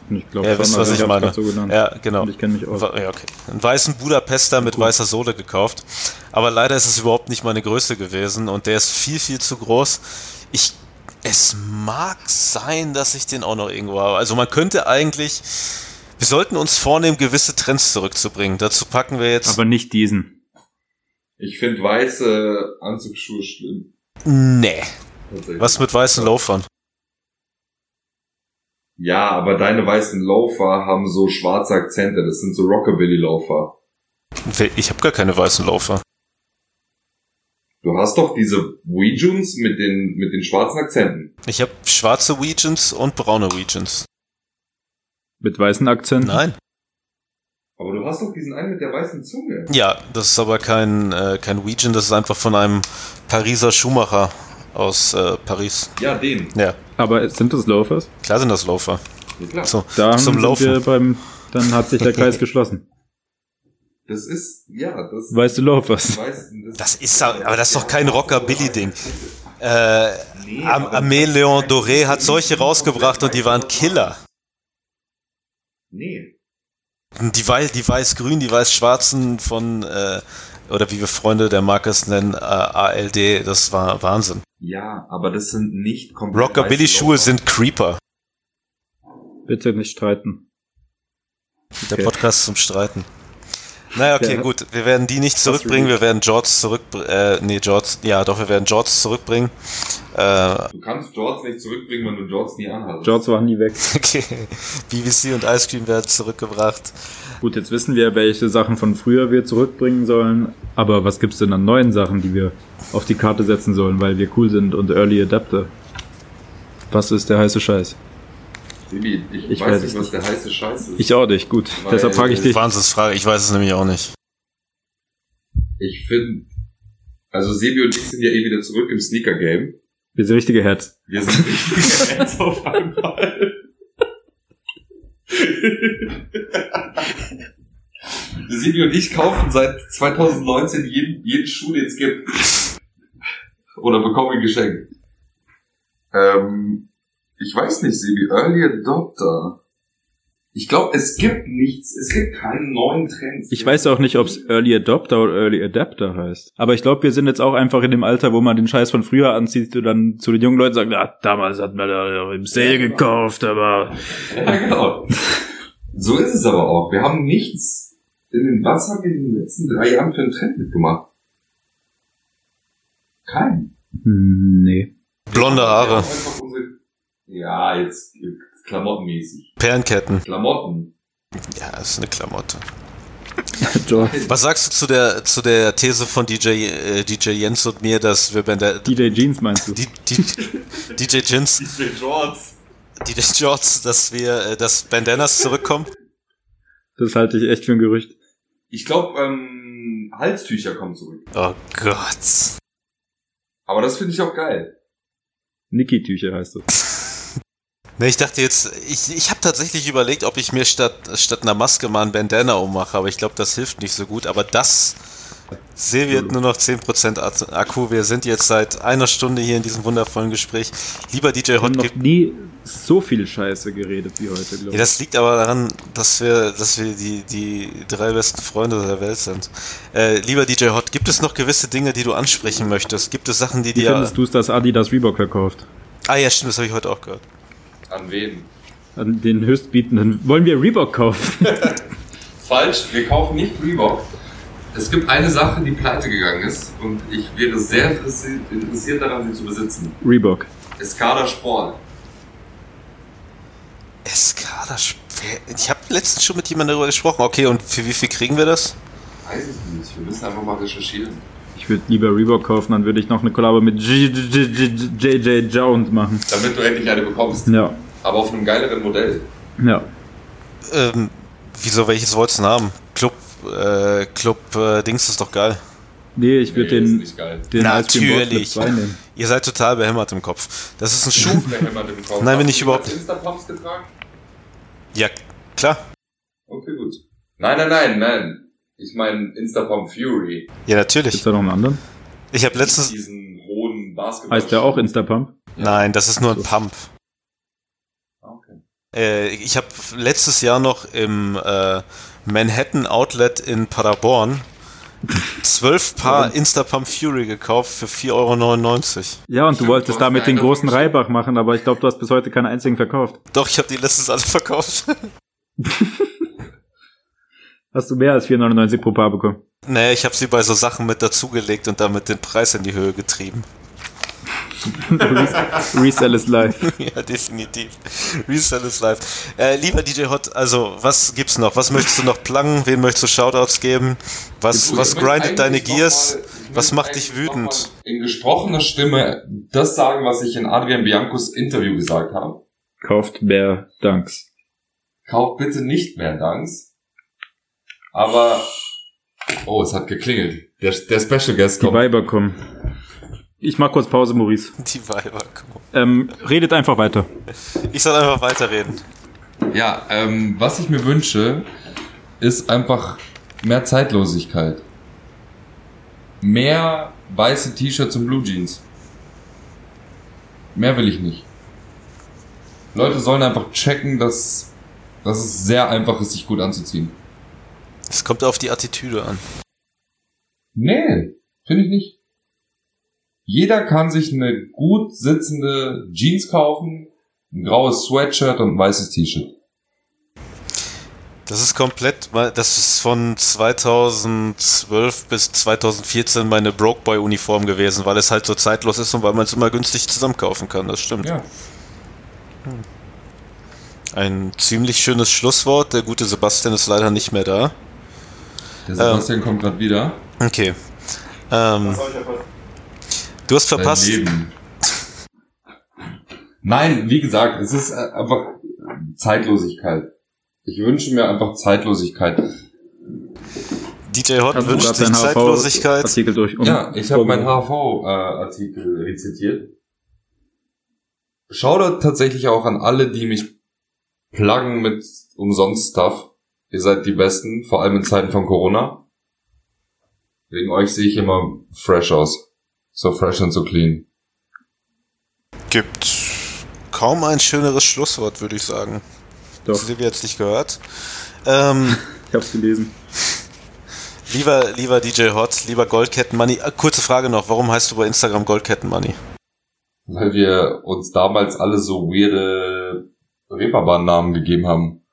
Ich glaube, Ja, wisst, was ich hab's meine. So genannt. Ja, genau. Und ich kenne mich aus. Wa- Ja, okay. Einen weißen Budapester mit weißer Sohle gekauft. Aber leider ist es überhaupt nicht meine Größe gewesen und der ist viel, viel zu groß. Ich, es mag sein, dass ich den auch noch irgendwo habe. Also man könnte eigentlich, wir sollten uns vornehmen, gewisse Trends zurückzubringen. Dazu packen wir jetzt, Aber nicht diesen. Ich finde weiße Anzugsschuhe schlimm. nee. Was mit weißen Loafern? Ja, aber deine weißen Loafer haben so schwarze Akzente. Das sind so Rockabilly-Loafer. Ich habe gar keine weißen Loafer. Du hast doch diese Weejuns mit den, mit den schwarzen Akzenten. Ich habe schwarze Weegens und braune Weegens. Mit weißen Akzenten. Nein. Aber du hast doch diesen einen mit der weißen Zunge. Ja, das ist aber kein, äh, kein Weegen, das ist einfach von einem Pariser Schuhmacher aus äh, Paris. Ja, den. Ja, Aber sind das Loafers? klar sind das Loafer. Ja, klar. So, Da zum sind Laufen. wir beim, dann hat sich der [LAUGHS] Kreis geschlossen. Das ist, ja, das. Weißt du Loafers? Weiß, Das ist aber aber das ist doch kein Rockabilly-Ding. Äh, Nee, Am Amé Leon Doré hat solche rausgebracht und die waren Killer. Nee. Die, Wei die weiß-grün, die weiß-schwarzen von, äh, oder wie wir Freunde der Marke es nennen, äh, ALD, das war Wahnsinn. Ja, aber das sind nicht komplett. Rockabilly-Schuhe sind Creeper. Bitte nicht streiten. Der Okay. Podcast zum Streiten. Naja, okay, Ja. gut. Wir werden die nicht zurückbringen. Wir werden George zurück, äh, nee, George, ja, doch, wir werden George zurückbringen. Äh. Du kannst Jorts nicht zurückbringen, wenn du Jorts nie anhast. George war nie weg. [LAUGHS] okay. BBC und Ice Cream werden zurückgebracht. Gut, jetzt wissen wir, welche Sachen von früher wir zurückbringen sollen. Aber was gibt's denn an neuen Sachen, die wir auf die Karte setzen sollen, weil wir cool sind und Early Adapter? Was ist der heiße Scheiß? Baby, ich, Ich weiß weiß nicht, was der heiße Scheiß ist. Ich auch nicht, gut. Weil- Deshalb frage ich dich. Wahnsinnsfrage, ich weiß es nämlich auch nicht. Ich finde, also Sebi und ich sind ja eh wieder zurück im Sneaker-Game. Wir sind richtige Herz. Wir sind richtige Fans [LAUGHS] auf einmal. Sebi und ich kaufen seit 2019 jeden, jeden Schuh, den es gibt. Oder bekommen ihn geschenkt. Ähm, ich weiß nicht, Sebi, Early Adopter. Ich glaube, es gibt nichts, es gibt keinen neuen Trends. Ich weiß auch nicht, ob es Early Adopter oder Early Adapter heißt. Aber ich glaube, wir sind jetzt auch einfach in dem Alter, wo man den Scheiß von früher anzieht und dann zu den jungen Leuten sagt, ja, damals hat man da im Sale gekauft, aber Ja, genau. So ist es aber auch. Wir haben nichts in den, was haben wir in den letzten drei Jahren für einen Trend mitgemacht? Kein. hm, nee. Blonde Haare, ja, jetzt klamottenmäßig. Perlenketten. Klamotten. Ja, das ist eine Klamotte. [LAUGHS] Was sagst du zu der, zu der These von DJ, äh, DJ Jens und mir, dass wir bei der, DJ Jeans meinst du? die, die, [LAUGHS] DJ Jens, DJ Jorts. DJ George, dass wir, äh, dass Bandanas zurückkommen? Das halte ich echt für ein Gerücht. Ich glaube, ähm, Halstücher kommen zurück. Oh Gott. Aber das finde ich auch geil. Niki-Tücher heißt das. Ne, ich dachte jetzt, ich, ich habe tatsächlich überlegt, ob ich mir statt, statt einer Maske mal ein Bandana ummache, aber ich glaube, das hilft nicht so gut. Aber das Sevi hat nur noch 10% Akku. Wir sind jetzt seit einer Stunde hier in diesem wundervollen Gespräch. Lieber DJ Hot. Ich noch nie so viel Scheiße geredet wie heute, glaube ich. Ja, das liegt aber daran, dass wir, dass wir die, die drei besten Freunde der Welt sind. Äh, lieber DJ Hot, gibt es noch gewisse Dinge, die du ansprechen möchtest? Gibt es Sachen, die dir. Wie findest du es, dass Adi das Reebok verkauft? Ah ja, stimmt, das habe ich heute auch gehört. An wen? An den Höchstbietenden. Wollen wir Reebok kaufen? [LAUGHS] Falsch, wir kaufen nicht Reebok. Es gibt eine Sache, die pleite gegangen ist und ich wäre sehr interessiert, daran, sie zu besitzen. Reebok. Escada Sport. Escada Sport? Ich habe letztens schon mit jemandem darüber gesprochen. Okay, und für wie viel kriegen wir das? Weiß ich nicht. Wir müssen einfach mal recherchieren. Ich würde lieber Reebok kaufen, dann würde ich noch eine Kollabo mit JJ Jones machen. Damit du endlich eine bekommst. Ja. Aber auf einem geileren Modell. Ja. Ähm, wieso, welches wolltest du haben? Club, äh, Club äh, Dings ist doch geil. Nee, ich würde nee, den, den Natürlich. nehmen. Ihr seid total behämmert im Kopf. Das ist ein Schuh. behämmert im Kopf. Nein, wenn ich überhaupt. Instapumps getragen? Ja, klar. Okay, gut. Nein, nein, nein, nein. Ich meine Instapump Fury. Ja, natürlich. Gibt's da noch einen anderen? Ich habe letztens. Diesen hohen Basketball. Heißt der auch Instapump? Ja. Nein, das ist nur ein Pump. Ah, okay. Äh, ich habe letztes Jahr noch im äh, Manhattan Outlet in Paderborn zwölf Paar Instapump Fury gekauft für 4,99 Euro. Ja, und du wolltest damit den großen Reibach machen, aber ich glaube, du hast bis heute keinen einzigen verkauft. Doch, ich habe die letztens alle verkauft. [LAUGHS] hast du mehr als 4,99 pro Paar bekommen? Nee, ich habe sie bei so Sachen mit dazugelegt und damit den Preis in die Höhe getrieben. [LAUGHS] Resell is live. [LAUGHS] ja, definitiv. Resell is live. Äh, lieber DJ Hot, also was gibt's noch? Was möchtest du noch plangen? Wen möchtest du Shoutouts geben? Was, was grindet deine Gears? Mal, was macht dich wütend? In gesprochener Stimme das sagen, was ich in Adrian Biancos Interview gesagt habe. Kauft mehr Danks. Kauft bitte nicht mehr Danks. Aber Oh, es hat geklingelt. Der, der Special Guest kommt. Die Weiber kommen. Ich mach kurz Pause, Maurice. Die Weiber kommen. Ähm, redet einfach weiter. Ich soll einfach weiterreden. Ja, ähm, was ich mir wünsche, ist einfach mehr Zeitlosigkeit. Mehr weiße T-Shirts und Blue Jeans. Mehr will ich nicht. Leute sollen einfach checken, dass, dass es sehr einfach ist, sich gut anzuziehen. Es kommt auf die Attitüde an. Nee, finde ich nicht. Jeder kann sich eine gut sitzende Jeans kaufen, ein graues Sweatshirt und ein weißes T-Shirt. Das ist komplett, das ist von 2012 bis 2014 meine Broke Boy Uniform gewesen, weil es halt so zeitlos ist und weil man es immer günstig zusammenkaufen kann, das stimmt. Ja. Hm. Ein ziemlich schönes Schlusswort, der gute Sebastian ist leider nicht mehr da. Der Sebastian ähm, kommt gerade wieder. Okay. Ähm, du hast verpasst. Nein, wie gesagt, es ist äh, einfach Zeitlosigkeit. Ich wünsche mir einfach Zeitlosigkeit. DJ Hot wünscht sich Zeitlosigkeit. Artikel durch ja, ich habe meinen HV-Artikel äh, rezitiert. Shoutout tatsächlich auch an alle, die mich pluggen mit umsonst Stuff. Ihr seid die Besten, vor allem in Zeiten von Corona. Wegen euch sehe ich immer fresh aus. So fresh und so clean. Gibt kaum ein schöneres Schlusswort, würde ich sagen. Doch. Silvia jetzt nicht gehört. Ähm, [LAUGHS] ich hab's gelesen. Lieber, lieber DJ Hot, lieber Goldketten Money. Äh, kurze Frage noch, warum heißt du bei Instagram Goldketten Money? Weil wir uns damals alle so weirde Reeperbahn-Namen gegeben haben.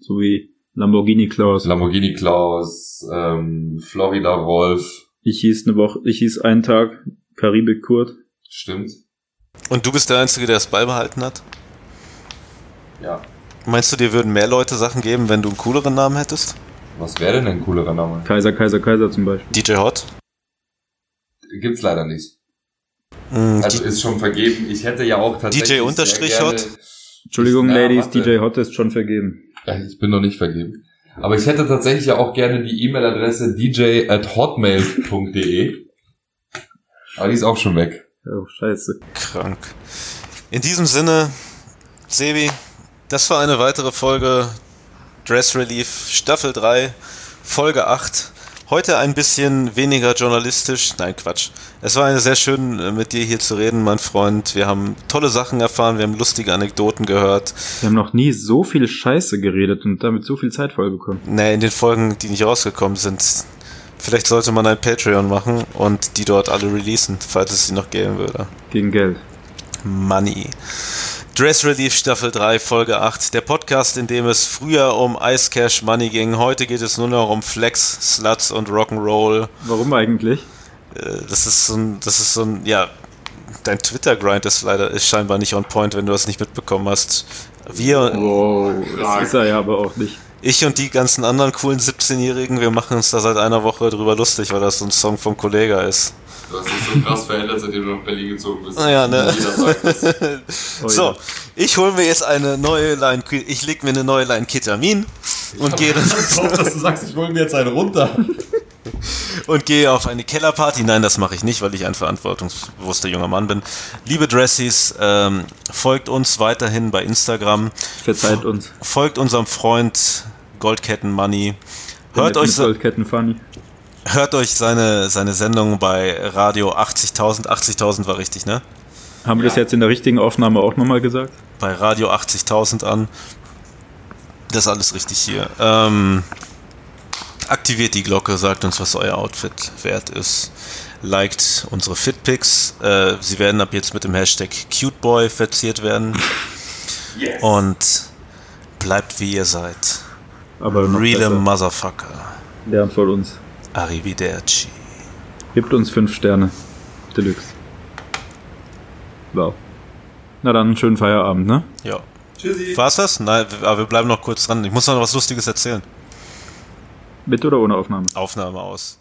So wie Lamborghini Klaus. Lamborghini Klaus, ähm, Florida Rolf. Ich hieß eine Woche, ich hieß einen Tag Karibik Kurt. Stimmt. Und du bist der Einzige, der es beibehalten hat? Ja. Meinst du, dir würden mehr Leute Sachen geben, wenn du einen cooleren Namen hättest? Was wäre denn ein coolerer Name? Kaiser, Kaiser, Kaiser zum Beispiel. DJ Hot? Gibt's leider nicht. Mm, also ist schon vergeben. Ich hätte ja auch tatsächlich. DJ Unterstrich Hot? Entschuldigung, ich, Ladies, warte. DJ Hot ist schon vergeben. Ich bin noch nicht vergeben. Aber ich hätte tatsächlich ja auch gerne die E-Mail-Adresse dj at hotmail.de. Aber die ist auch schon weg. Oh, scheiße. Krank. In diesem Sinne, Sebi, das war eine weitere Folge Dress Relief Staffel 3, Folge 8. Heute ein bisschen weniger journalistisch. Nein, Quatsch. Es war sehr schön, äh, mit dir hier zu reden, mein Freund. Wir haben tolle Sachen erfahren, wir haben lustige Anekdoten gehört. Wir haben noch nie so viel Scheiße geredet und damit so viel Zeit voll bekommen. Nee, in den Folgen, die nicht rausgekommen sind. Vielleicht sollte man ein Patreon machen und die dort alle releasen, falls es sie noch geben würde. Gegen Geld. Money. Dress Relief Staffel 3, Folge 8. Der Podcast, in dem es früher um Ice Cash Money ging. Heute geht es nur noch um Flex, Sluts und Rock'n'Roll. Warum eigentlich? Äh, das ist so ein, das ist so ein, ja, dein Twitter-Grind ist leider, ist scheinbar nicht on point, wenn du das nicht mitbekommen hast. Wir. Wow, das ist er ja aber auch nicht. Ich und die ganzen anderen coolen 17-Jährigen, wir machen uns da seit einer Woche drüber lustig, weil das so ein Song vom Kollega ist. Du hast dich so krass verändert, seitdem du nach Berlin gezogen bist. Ja, ne? [LAUGHS] Oh, so, ja. ich hole mir jetzt eine neue Line, ich leg mir eine neue Line Ketamin und gehe Ich hoffe, dass du sagst, ich hole mir jetzt eine runter. [LAUGHS] und gehe auf eine Kellerparty. Nein, das mache ich nicht, weil ich ein verantwortungsbewusster junger Mann bin. Liebe Dressies, ähm, folgt uns weiterhin bei Instagram. Verzeiht uns. Folgt unserem Freund Goldketten Money. Hört euch, Goldketten funny. hört euch seine, seine Sendung bei Radio 80.000. 80.000 war richtig, ne? Haben wir das jetzt in der richtigen Aufnahme auch nochmal gesagt? Bei Radio 80.000 an. Das ist alles richtig hier. Ähm, aktiviert die Glocke, sagt uns, was euer Outfit wert ist. Liked unsere Fitpics. Äh, sie werden ab jetzt mit dem Hashtag Cuteboy verziert werden. Yes. Und bleibt wie ihr seid. Aber Real. Motherfucker. Lernt von uns. Arrivederci. Gibt uns fünf Sterne. Deluxe. Wow. Na dann, schönen Feierabend, ne? Ja. Tschüssi. War's das? Nein, aber wir bleiben noch kurz dran. Ich muss noch was Lustiges erzählen. Mit oder ohne Aufnahme? Aufnahme aus.